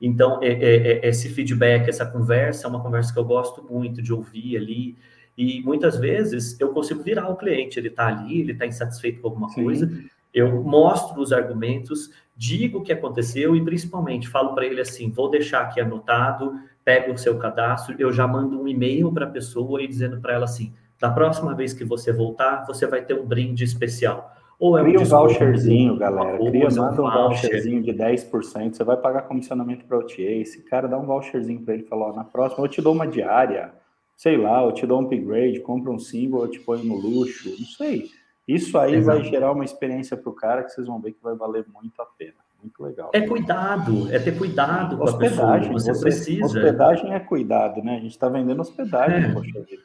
Então, é, é, é, esse feedback, essa conversa, é uma conversa que eu gosto muito de ouvir ali. E muitas vezes eu consigo virar o cliente, ele está ali, ele está insatisfeito com alguma Sim. coisa, eu mostro os argumentos, digo o que aconteceu e principalmente falo para ele assim: vou deixar aqui anotado, pego o seu cadastro, eu já mando um e-mail para a pessoa e dizendo para ela assim: da próxima vez que você voltar, você vai ter um brinde especial. Ou é um Cria um voucherzinho, galera. Cria, manda um voucherzinho de 10%. Você vai pagar comissionamento para o OTA. Esse cara dá um voucherzinho para ele e fala: ó, na próxima eu te dou uma diária, sei lá, eu te dou um upgrade, compra um símbolo, eu te ponho no luxo, não sei. Isso aí Exato. vai gerar uma experiência para o cara que vocês vão ver que vai valer muito a pena. Muito legal. É cuidado, é ter cuidado com hospedagem, a pessoa. Você, você, precisa. Hospedagem é cuidado, né? A gente está vendendo hospedagem, é. poxa vida.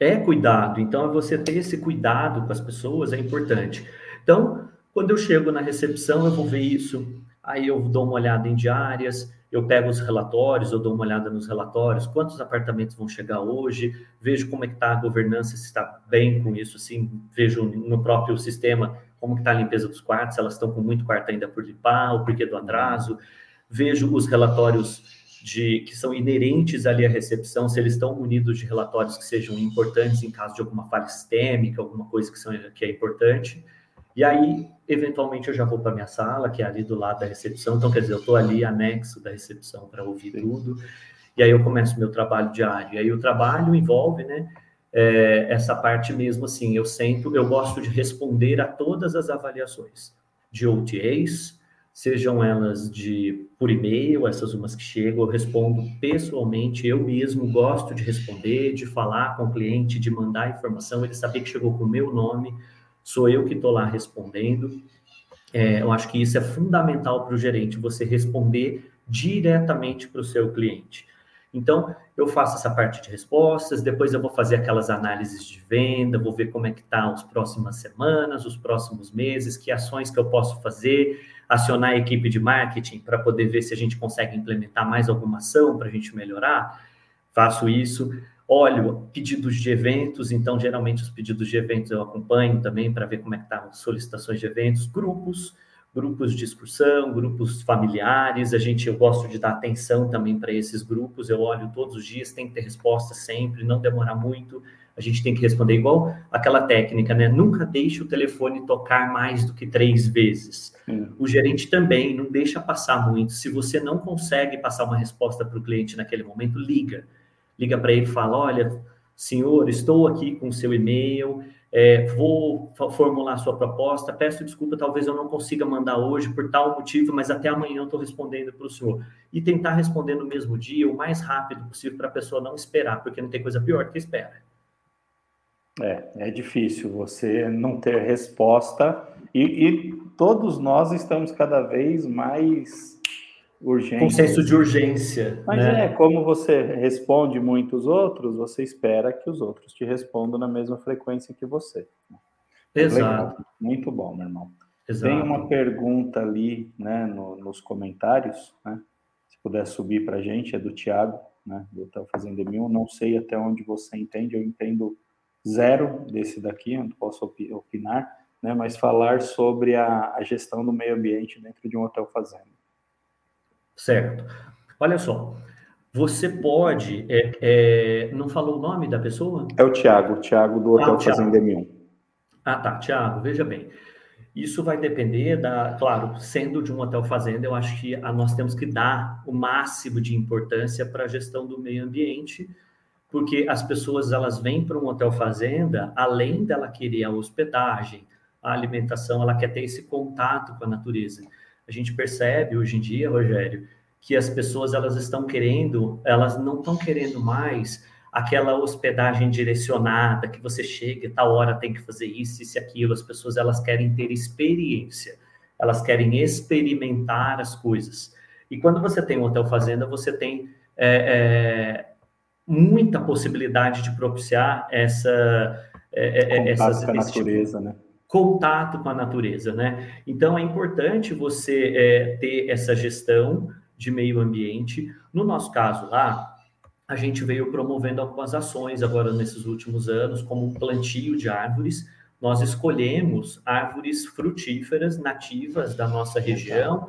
É cuidado. Então, é você ter esse cuidado com as pessoas é importante. Então, quando eu chego na recepção, eu vou ver isso, aí eu dou uma olhada em diárias, eu pego os relatórios, eu dou uma olhada nos relatórios, quantos apartamentos vão chegar hoje, vejo como é que está a governança, se está bem com isso, assim, vejo no próprio sistema como que está a limpeza dos quartos, se elas estão com muito quarto ainda por limpar, o porquê do atraso, vejo os relatórios de que são inerentes ali à recepção, se eles estão munidos de relatórios que sejam importantes em caso de alguma falha sistêmica, alguma coisa que, são, que é importante, e aí, eventualmente, eu já vou para minha sala, que é ali do lado da recepção. Então, quer dizer, eu estou ali anexo da recepção para ouvir Sim. tudo. E aí eu começo meu trabalho diário. E aí o trabalho envolve, né? É, essa parte mesmo assim, eu sento, eu gosto de responder a todas as avaliações de OTAs, sejam elas de por e-mail, essas umas que chegam, eu respondo pessoalmente, eu mesmo gosto de responder, de falar com o cliente, de mandar informação, ele saber que chegou com o meu nome, sou eu que estou lá respondendo. É, eu acho que isso é fundamental para o gerente, você responder diretamente para o seu cliente. Então, eu faço essa parte de respostas, depois eu vou fazer aquelas análises de venda, vou ver como é que está as próximas semanas, os próximos meses, que ações que eu posso fazer, acionar a equipe de marketing para poder ver se a gente consegue implementar mais alguma ação para a gente melhorar. Faço isso olho pedidos de eventos, então geralmente os pedidos de eventos eu acompanho também para ver como é que estão tá as solicitações de eventos, grupos, grupos de discussão, grupos familiares, a gente eu gosto de dar atenção também para esses grupos, eu olho todos os dias, tem que ter resposta sempre, não demorar muito, a gente tem que responder igual aquela técnica, né? Nunca deixe o telefone tocar mais do que três vezes. O gerente também não deixa passar muito. Se você não consegue passar uma resposta para o cliente naquele momento, liga liga para ele e fala: Olha, senhor, estou aqui com o seu e-mail, é, vou formular sua proposta, peço desculpa, talvez eu não consiga mandar hoje por tal motivo, mas até amanhã eu estou respondendo para o senhor. E tentar responder no mesmo dia, o mais rápido possível, para a pessoa não esperar, porque não tem coisa pior que espera. É, é difícil você não ter resposta, e, e todos nós estamos cada vez mais urgência. Com senso de urgência. Mas né? é, como você responde muitos outros, você espera que os outros te respondam na mesma frequência que você. Exato. Legal. Muito bom, meu irmão. Exato. Tem uma pergunta ali né, no, nos comentários, né? Se puder subir para a gente, é do Tiago, né, do Hotel Fazenda Mil. Não sei até onde você entende, eu entendo zero desse daqui, não posso opinar, né, mas falar sobre a, a gestão do meio ambiente dentro de um hotel fazenda. Certo. Olha só, você pode. É, é, não falou o nome da pessoa? É o Tiago, o Tiago do Hotel ah, Fazenda M1. Ah, tá, Tiago, veja bem. Isso vai depender da, claro, sendo de um hotel fazenda, eu acho que a, nós temos que dar o máximo de importância para a gestão do meio ambiente, porque as pessoas elas vêm para um hotel fazenda, além dela querer a hospedagem, a alimentação, ela quer ter esse contato com a natureza a gente percebe hoje em dia, Rogério, que as pessoas elas estão querendo, elas não estão querendo mais aquela hospedagem direcionada que você chega, tal hora tem que fazer isso, isso e aquilo. As pessoas elas querem ter experiência, elas querem experimentar as coisas. E quando você tem um hotel fazenda, você tem é, é, muita possibilidade de propiciar essa é, é essas com a natureza, tipo, né? Contato com a natureza, né? Então é importante você é, ter essa gestão de meio ambiente. No nosso caso lá, a gente veio promovendo algumas ações agora nesses últimos anos, como um plantio de árvores. Nós escolhemos árvores frutíferas nativas da nossa região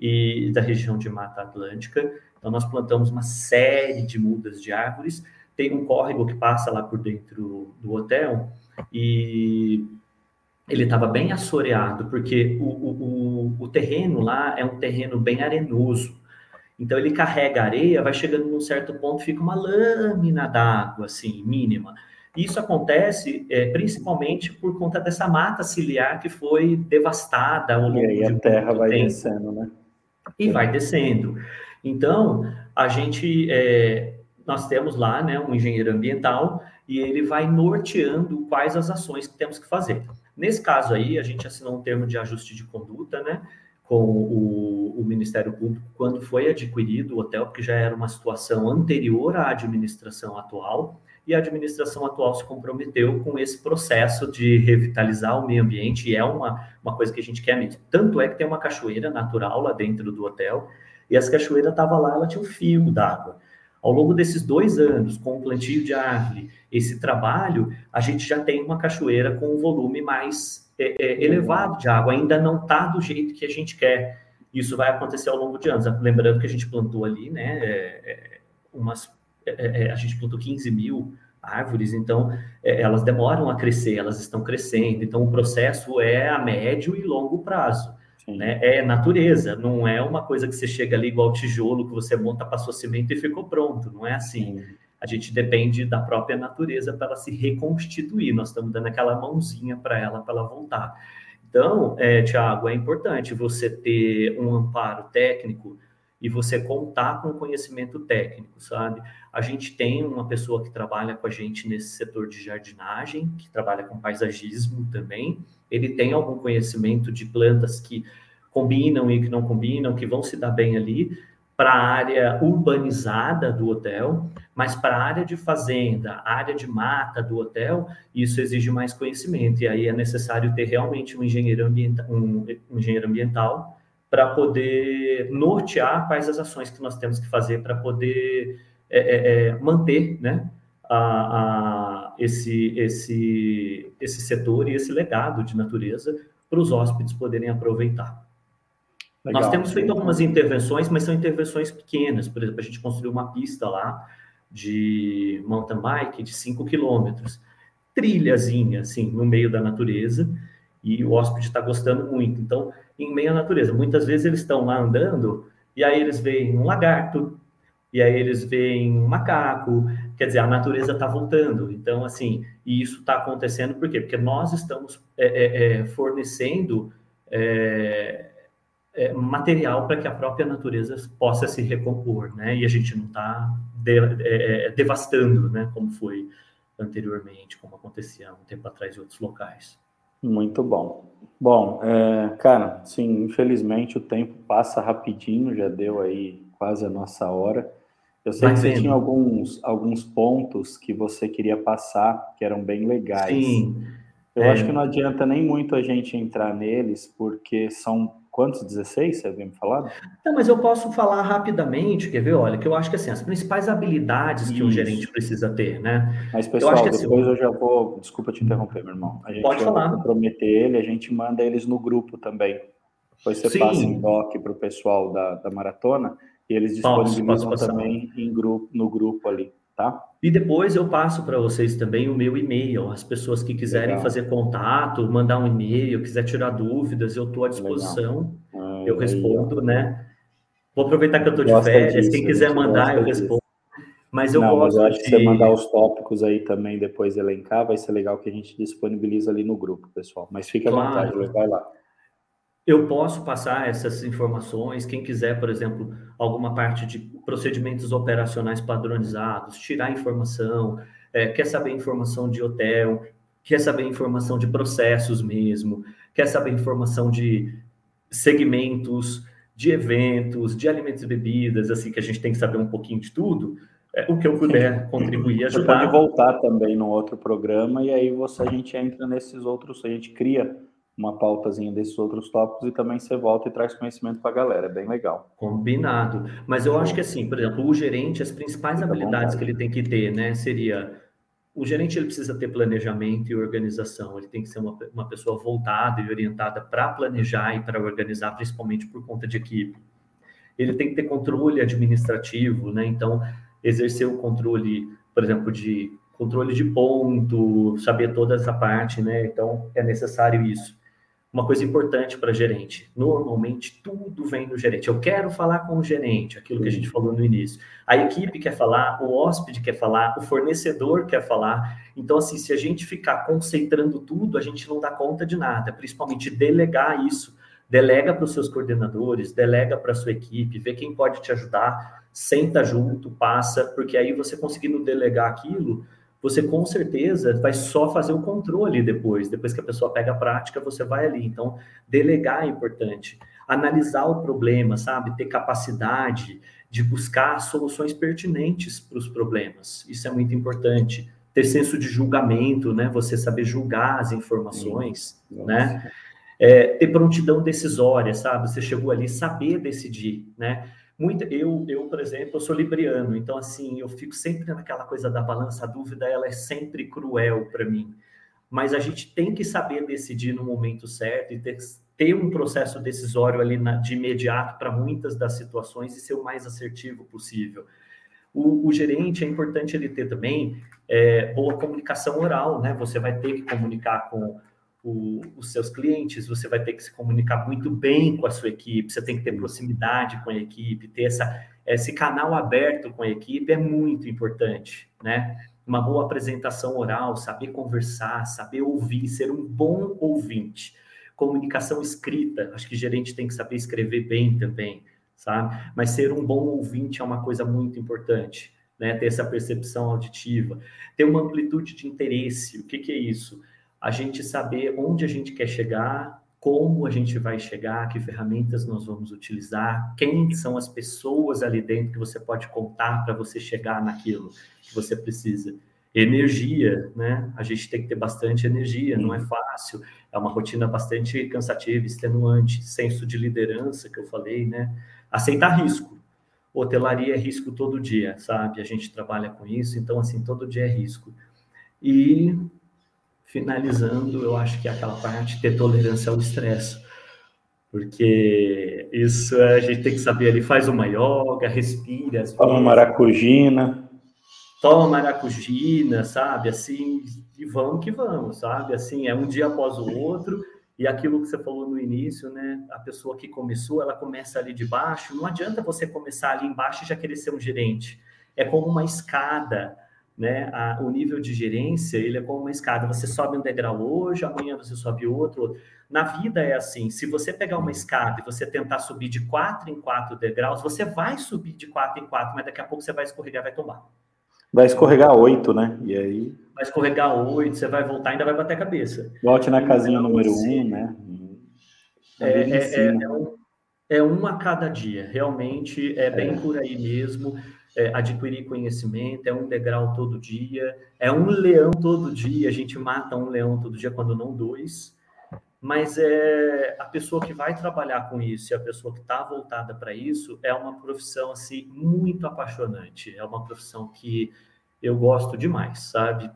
e da região de Mata Atlântica. Então nós plantamos uma série de mudas de árvores. Tem um córrego que passa lá por dentro do hotel e ele estava bem assoreado, porque o, o, o, terreno lá é um terreno bem arenoso. Então ele carrega areia, vai chegando num certo ponto, fica uma lâmina d'água, assim, mínima. Isso acontece é, principalmente por conta dessa mata ciliar que foi devastada ao longo E aí a terra vai tempo. descendo, né? E vai descendo. Então, a gente, é, nós temos lá, né, um engenheiro ambiental e ele vai norteando quais as ações que temos que fazer. Nesse caso aí, a gente assinou um termo de ajuste de conduta, né? Com o, o, Ministério Público quando foi adquirido o hotel, porque já era uma situação anterior à administração atual. e a administração atual se comprometeu com esse processo de revitalizar o meio ambiente, e é uma, uma coisa que a gente quer mesmo. Tanto é que tem uma cachoeira natural lá dentro do hotel, e essa cachoeira estava lá, ela tinha um fio d'água. Ao longo desses dois anos, com o plantio de árvore, esse trabalho, a gente já tem uma cachoeira com um volume mais é, é, elevado de água, ainda não está do jeito que a gente quer. Isso vai acontecer ao longo de anos. Lembrando que a gente plantou ali, né, é, é umas, é, é, a gente plantou 15 mil árvores, então elas demoram a crescer, elas estão crescendo. Então o processo é a médio e longo prazo. Né? É natureza, não é uma coisa que você chega ali igual tijolo que você monta, passou cimento e ficou pronto. Não é assim. Sim. A gente depende da própria natureza para ela se reconstituir. Nós estamos dando aquela mãozinha para ela, para ela voltar. Então, é, Tiago, é importante você ter um amparo técnico e você contar com conhecimento técnico, sabe? A gente tem uma pessoa que trabalha com a gente nesse setor de jardinagem, que trabalha com paisagismo também. Ele tem algum conhecimento de plantas que combinam e que não combinam, que vão se dar bem ali para a área urbanizada do hotel, mas para a área de fazenda, área de mata do hotel, isso exige mais conhecimento. E aí é necessário ter realmente um engenheiro, um, um engenheiro ambiental para poder nortear quais as ações que nós temos que fazer para poder é, é, é, manter né, a, a, esse, esse, esse setor e esse legado de natureza para os hóspedes poderem aproveitar. Legal. Nós temos feito algumas intervenções, mas são intervenções pequenas. Por exemplo, a gente construiu uma pista lá de mountain bike de 5 quilômetros, trilhazinha, assim, no meio da natureza, e o hóspede está gostando muito. Então, em meio à natureza. Muitas vezes eles estão lá andando e aí eles veem um lagarto, e aí eles veem um macaco, quer dizer, a natureza está voltando. Então, assim, e isso está acontecendo por quê? Porque nós estamos é, é, é fornecendo é, é, material para que a própria natureza possa se recompor, né? E a gente não está de, devastando, né? Como foi anteriormente, como acontecia um tempo atrás em outros locais. Muito bom. Bom, é, cara, sim, infelizmente o tempo passa rapidinho, já deu aí quase a nossa hora. Eu sei Vai que você tinha alguns, alguns pontos que você queria passar que eram bem legais. Sim. Eu é... acho que não adianta nem muito a gente entrar neles, porque são Quantos? 16? Você havia me falado? Não, mas eu posso falar rapidamente, quer ver? Olha, que eu acho que assim, as principais habilidades Isso. que um gerente precisa ter, né? Mas, pessoal, eu assim, depois assim, eu já vou. Desculpa te interromper, meu irmão. A gente pode falar. comprometer ele, a gente manda eles no grupo também. Depois você Sim. passa em doc para o pessoal da, da maratona e eles disponibilizam posso, posso também em grupo, no grupo ali tá? E depois eu passo para vocês também o meu e-mail. As pessoas que quiserem Legal. fazer contato, mandar um e-mail, quiser tirar dúvidas, eu estou à disposição. Ah, eu respondo, né? Vou aproveitar que eu estou de férias. Disso, Quem quiser mandar, eu disso. respondo. Mas eu Não, gosto mas eu acho de... que você mandar os tópicos aí também, depois elencar, vai ser legal que a gente disponibiliza ali no grupo, pessoal. Mas fique à claro. vontade, vai lá. Eu posso passar essas informações. Quem quiser, por exemplo, alguma parte de procedimentos operacionais padronizados, tirar informação, é, quer saber informação de hotel, quer saber informação de processos mesmo, quer saber informação de segmentos, de eventos, de alimentos e bebidas, assim, que a gente tem que saber um pouquinho de tudo. É, o que eu puder contribuir ajudar. Você pode voltar também no outro programa e aí você, a gente entra nesses outros, a gente cria uma pautazinha desses outros tópicos e também você volta e traz conhecimento para a galera, é bem legal. Combinado. Mas eu acho que assim, por exemplo, o gerente, as principais Fica habilidades que ele tem que ter, né, seria o gerente ele precisa ter planejamento e organização, ele tem que ser uma, uma pessoa voltada e orientada para planejar e para organizar, principalmente por conta de equipe. Ele tem que ter controle administrativo, né? Então, exercer o controle, por exemplo, de controle de ponto, saber toda essa parte, né? Então, é necessário isso uma coisa importante para gerente. Normalmente tudo vem do gerente. Eu quero falar com o gerente, aquilo que a gente falou no início. A equipe quer falar, o hóspede quer falar, o fornecedor quer falar. Então, assim, se a gente ficar concentrando tudo, a gente não dá conta de nada, principalmente delegar isso. Delega para os seus coordenadores, delega para a sua equipe, vê quem pode te ajudar, senta junto, passa, porque aí você conseguindo delegar aquilo, você com certeza vai só fazer o controle depois. Depois que a pessoa pega a prática, você vai ali. Então, delegar é importante. Analisar o problema, sabe? Ter capacidade de buscar soluções pertinentes para os problemas. Isso é muito importante. ter senso de julgamento, né? Você saber julgar as informações, né? É, ter prontidão decisória, sabe? Você chegou ali, saber decidir, né? Muita, eu, eu, por exemplo, eu sou libriano, então assim, eu fico sempre naquela coisa da balança, a dúvida ela é sempre cruel para mim. Mas a gente tem que saber decidir no momento certo e ter, ter um processo decisório ali na, de imediato para muitas das situações e ser o mais assertivo possível. O, o gerente é importante ele ter também é, boa comunicação oral, né? Você vai ter que comunicar com o, os seus clientes, você vai ter que se comunicar muito bem com a sua equipe, você tem que ter proximidade com a equipe, ter essa, esse canal aberto com a equipe é muito importante, né? Uma boa apresentação oral, saber conversar, saber ouvir, ser um bom ouvinte. Comunicação escrita, acho que gerente tem que saber escrever bem também sabe? Mas ser um bom ouvinte é uma coisa muito importante, né? Ter essa percepção auditiva, ter uma amplitude de interesse. O que, que é isso? A gente saber onde a gente quer chegar, como a gente vai chegar, que ferramentas nós vamos utilizar, quem são as pessoas ali dentro que você pode contar para você chegar naquilo que você precisa. Energia, né? A gente tem que ter bastante energia, não é fácil, é uma rotina bastante cansativa, extenuante, senso de liderança que eu falei, né? aceitar risco. Hotelaria é risco todo dia, sabe? A gente trabalha com isso, então, assim, todo dia é risco. E, finalizando, eu acho que é aquela parte ter tolerância ao estresse. Porque isso a gente tem que saber ali, faz uma yoga, respira. Toma maracujina. Toma maracujina, sabe? Assim, e vamos que vamos, sabe? Assim, é um dia após o outro e aquilo que você falou no início, né? A pessoa que começou, ela começa ali de baixo. Não adianta você começar ali embaixo e já querer ser um gerente. É como uma escada, né? A, o nível de gerência, ele é como uma escada. Você sobe um degrau hoje, amanhã você sobe outro, outro. Na vida é assim. Se você pegar uma escada e você tentar subir de quatro em quatro degraus, você vai subir de quatro em quatro, mas daqui a pouco você vai escorregar, vai tombar. Vai escorregar oito, né? E aí. Vai escorregar oito, você vai voltar e ainda vai bater a cabeça. Volte na casinha número assim, um, né? É, é, é, é, um, é um a cada dia, realmente é bem é. por aí mesmo. É, adquirir conhecimento, é um degrau todo dia, é um leão todo dia, a gente mata um leão todo dia, quando não dois, mas é a pessoa que vai trabalhar com isso e a pessoa que está voltada para isso é uma profissão assim muito apaixonante, é uma profissão que eu gosto demais, sabe?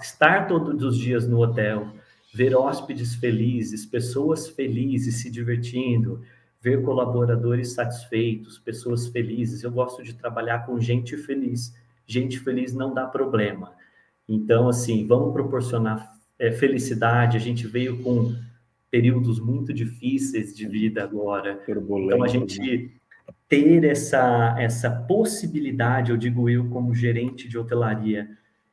Estar todos os dias no hotel, ver hóspedes felizes, pessoas felizes se divertindo, ver colaboradores satisfeitos, pessoas felizes. Eu gosto de trabalhar com gente feliz. Gente feliz não dá problema. Então, assim, vamos proporcionar é, felicidade. A gente veio com períodos muito difíceis de vida agora. Então, a gente né? ter essa, essa possibilidade, eu digo eu como gerente de hotelaria,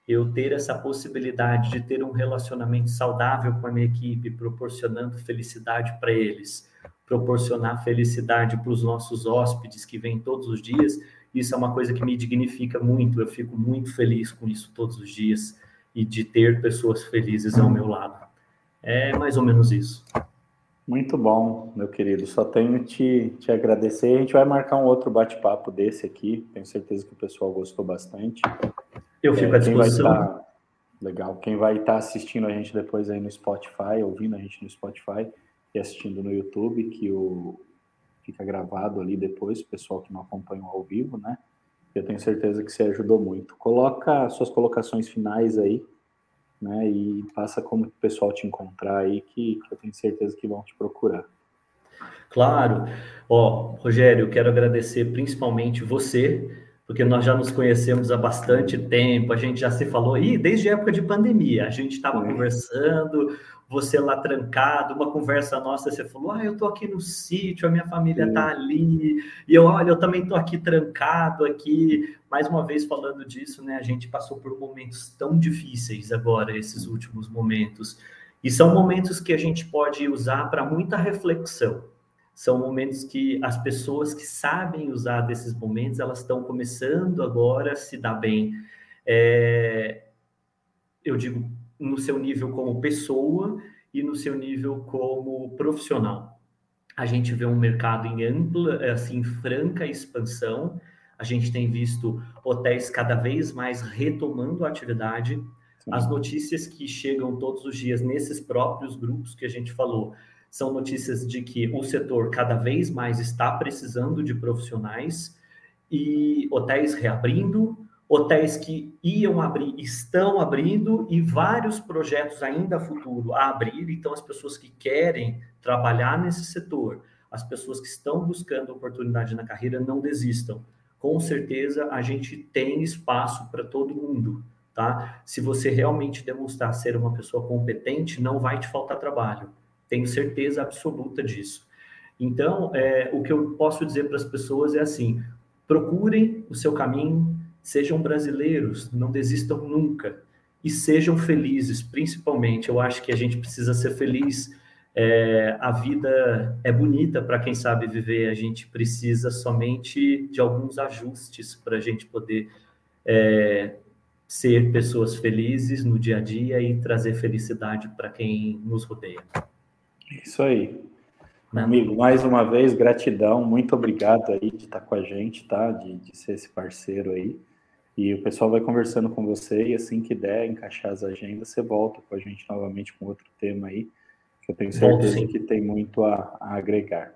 eu ter essa possibilidade de ter um relacionamento saudável com a minha equipe, proporcionando felicidade para eles, proporcionar felicidade para os nossos hóspedes que vêm todos os dias, isso é uma coisa que me dignifica muito, eu fico muito feliz com isso todos os dias e de ter pessoas felizes ao meu lado. É mais ou menos isso. Muito bom, meu querido. Só tenho te, te agradecer. A gente vai marcar um outro bate-papo desse aqui. Tenho certeza que o pessoal gostou bastante. Eu fico é, à disposição. Tá, legal. Quem vai estar tá assistindo a gente depois aí no Spotify, ouvindo a gente no Spotify e assistindo no YouTube, que o fica gravado ali depois, o pessoal que não acompanha ao vivo, né? Eu tenho certeza que você ajudou muito. Coloca suas colocações finais aí né? E passa como o pessoal te encontrar aí, que, que eu tenho certeza que vão te procurar. Claro. Ó, Rogério, eu quero agradecer principalmente você, porque nós já nos conhecemos há bastante tempo, a gente já se falou. Aí desde a época de pandemia, a gente estava conversando, você lá trancado, uma conversa nossa, você falou, ah, eu tô aqui no sítio, a minha família Sim. tá ali, e eu, olha, eu também tô aqui trancado aqui, mais uma vez falando disso, né, a gente passou por momentos tão difíceis agora, esses últimos momentos, e são momentos que a gente pode usar para muita reflexão, são momentos que as pessoas que sabem usar desses momentos, elas estão começando agora a se dar bem, é, eu digo, no seu nível como pessoa e no seu nível como profissional. A gente vê um mercado em ampla, assim, franca expansão. A gente tem visto hotéis cada vez mais retomando a atividade. Sim. As notícias que chegam todos os dias nesses próprios grupos que a gente falou são notícias de que o setor cada vez mais está precisando de profissionais e hotéis reabrindo, hotéis que iam abrir estão abrindo e vários projetos ainda futuro a abrir. Então, as pessoas que querem trabalhar nesse setor, as pessoas que estão buscando oportunidade na carreira, não desistam. Com certeza, a gente tem espaço para todo mundo. Tá? Se você realmente demonstrar ser uma pessoa competente, não vai te faltar trabalho. Tenho certeza absoluta disso. Então, é, o que eu posso dizer para as pessoas é assim: procurem o seu caminho, sejam brasileiros, não desistam nunca e sejam felizes, principalmente. Eu acho que a gente precisa ser feliz. É, a vida é bonita para quem sabe viver, a gente precisa somente de alguns ajustes para a gente poder é, ser pessoas felizes no dia a dia e trazer felicidade para quem nos rodeia. Isso aí. Não. Amigo, mais uma vez, gratidão, muito obrigado aí de estar com a gente, tá? De, de ser esse parceiro aí. E o pessoal vai conversando com você e assim que der, encaixar as agendas, você volta com a gente novamente com outro tema aí, que eu tenho certeza que tem muito a, a agregar.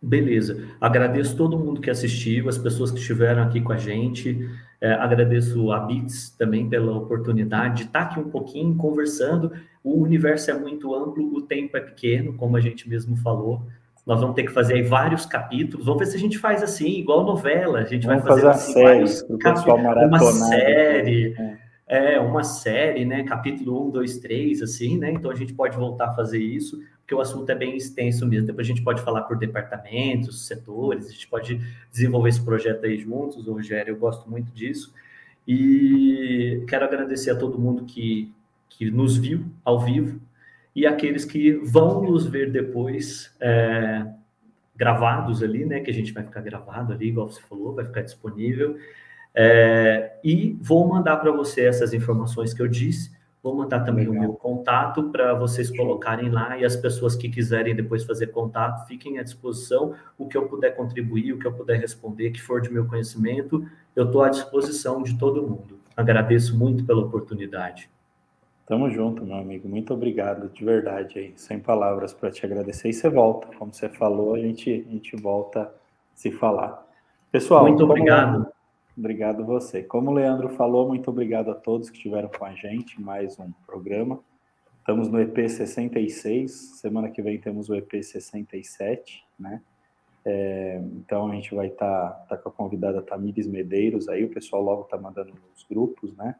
Beleza. Agradeço todo mundo que assistiu, as pessoas que estiveram aqui com a gente. É, agradeço a Bits também pela oportunidade de estar aqui um pouquinho conversando. O universo é muito amplo, o tempo é pequeno, como a gente mesmo falou. Nós vamos ter que fazer aí vários capítulos. Vamos ver se a gente faz assim, igual novela. A gente vamos vai fazer, fazer assim, vários capítulos, uma série. É. é, uma série, né? Capítulo 1, 2, 3, assim, né? Então a gente pode voltar a fazer isso porque o assunto é bem extenso mesmo. Depois a gente pode falar por departamentos, setores, a gente pode desenvolver esse projeto aí juntos, Rogério, eu gosto muito disso. E quero agradecer a todo mundo que, que nos viu ao vivo e aqueles que vão nos ver depois é, gravados ali, né? Que a gente vai ficar gravado ali, igual você falou, vai ficar disponível. É, e vou mandar para você essas informações que eu disse Vou mandar também Legal. o meu contato para vocês colocarem lá e as pessoas que quiserem depois fazer contato, fiquem à disposição. O que eu puder contribuir, o que eu puder responder, que for de meu conhecimento, eu estou à disposição de todo mundo. Agradeço muito pela oportunidade. Tamo junto, meu amigo. Muito obrigado, de verdade. Aí. Sem palavras para te agradecer. E você volta, como você falou, a gente, a gente volta a se falar. Pessoal, muito obrigado. Obrigado você. Como o Leandro falou, muito obrigado a todos que estiveram com a gente, mais um programa. Estamos no EP 66, semana que vem temos o EP 67, né? É, então a gente vai estar tá, tá com a convidada Tamires Medeiros aí, o pessoal logo está mandando nos grupos, né?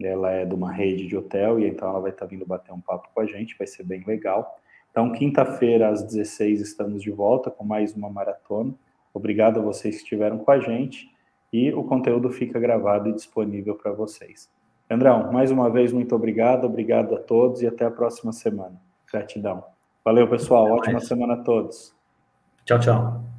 Ela é de uma rede de hotel e então ela vai estar tá vindo bater um papo com a gente, vai ser bem legal. Então, quinta-feira às 16 estamos de volta com mais uma maratona. Obrigado a vocês que estiveram com a gente e o conteúdo fica gravado e disponível para vocês. Andrão, mais uma vez, muito obrigado, obrigado a todos e até a próxima semana. Gratidão. Valeu, pessoal. Ótima semana a todos. Tchau, tchau.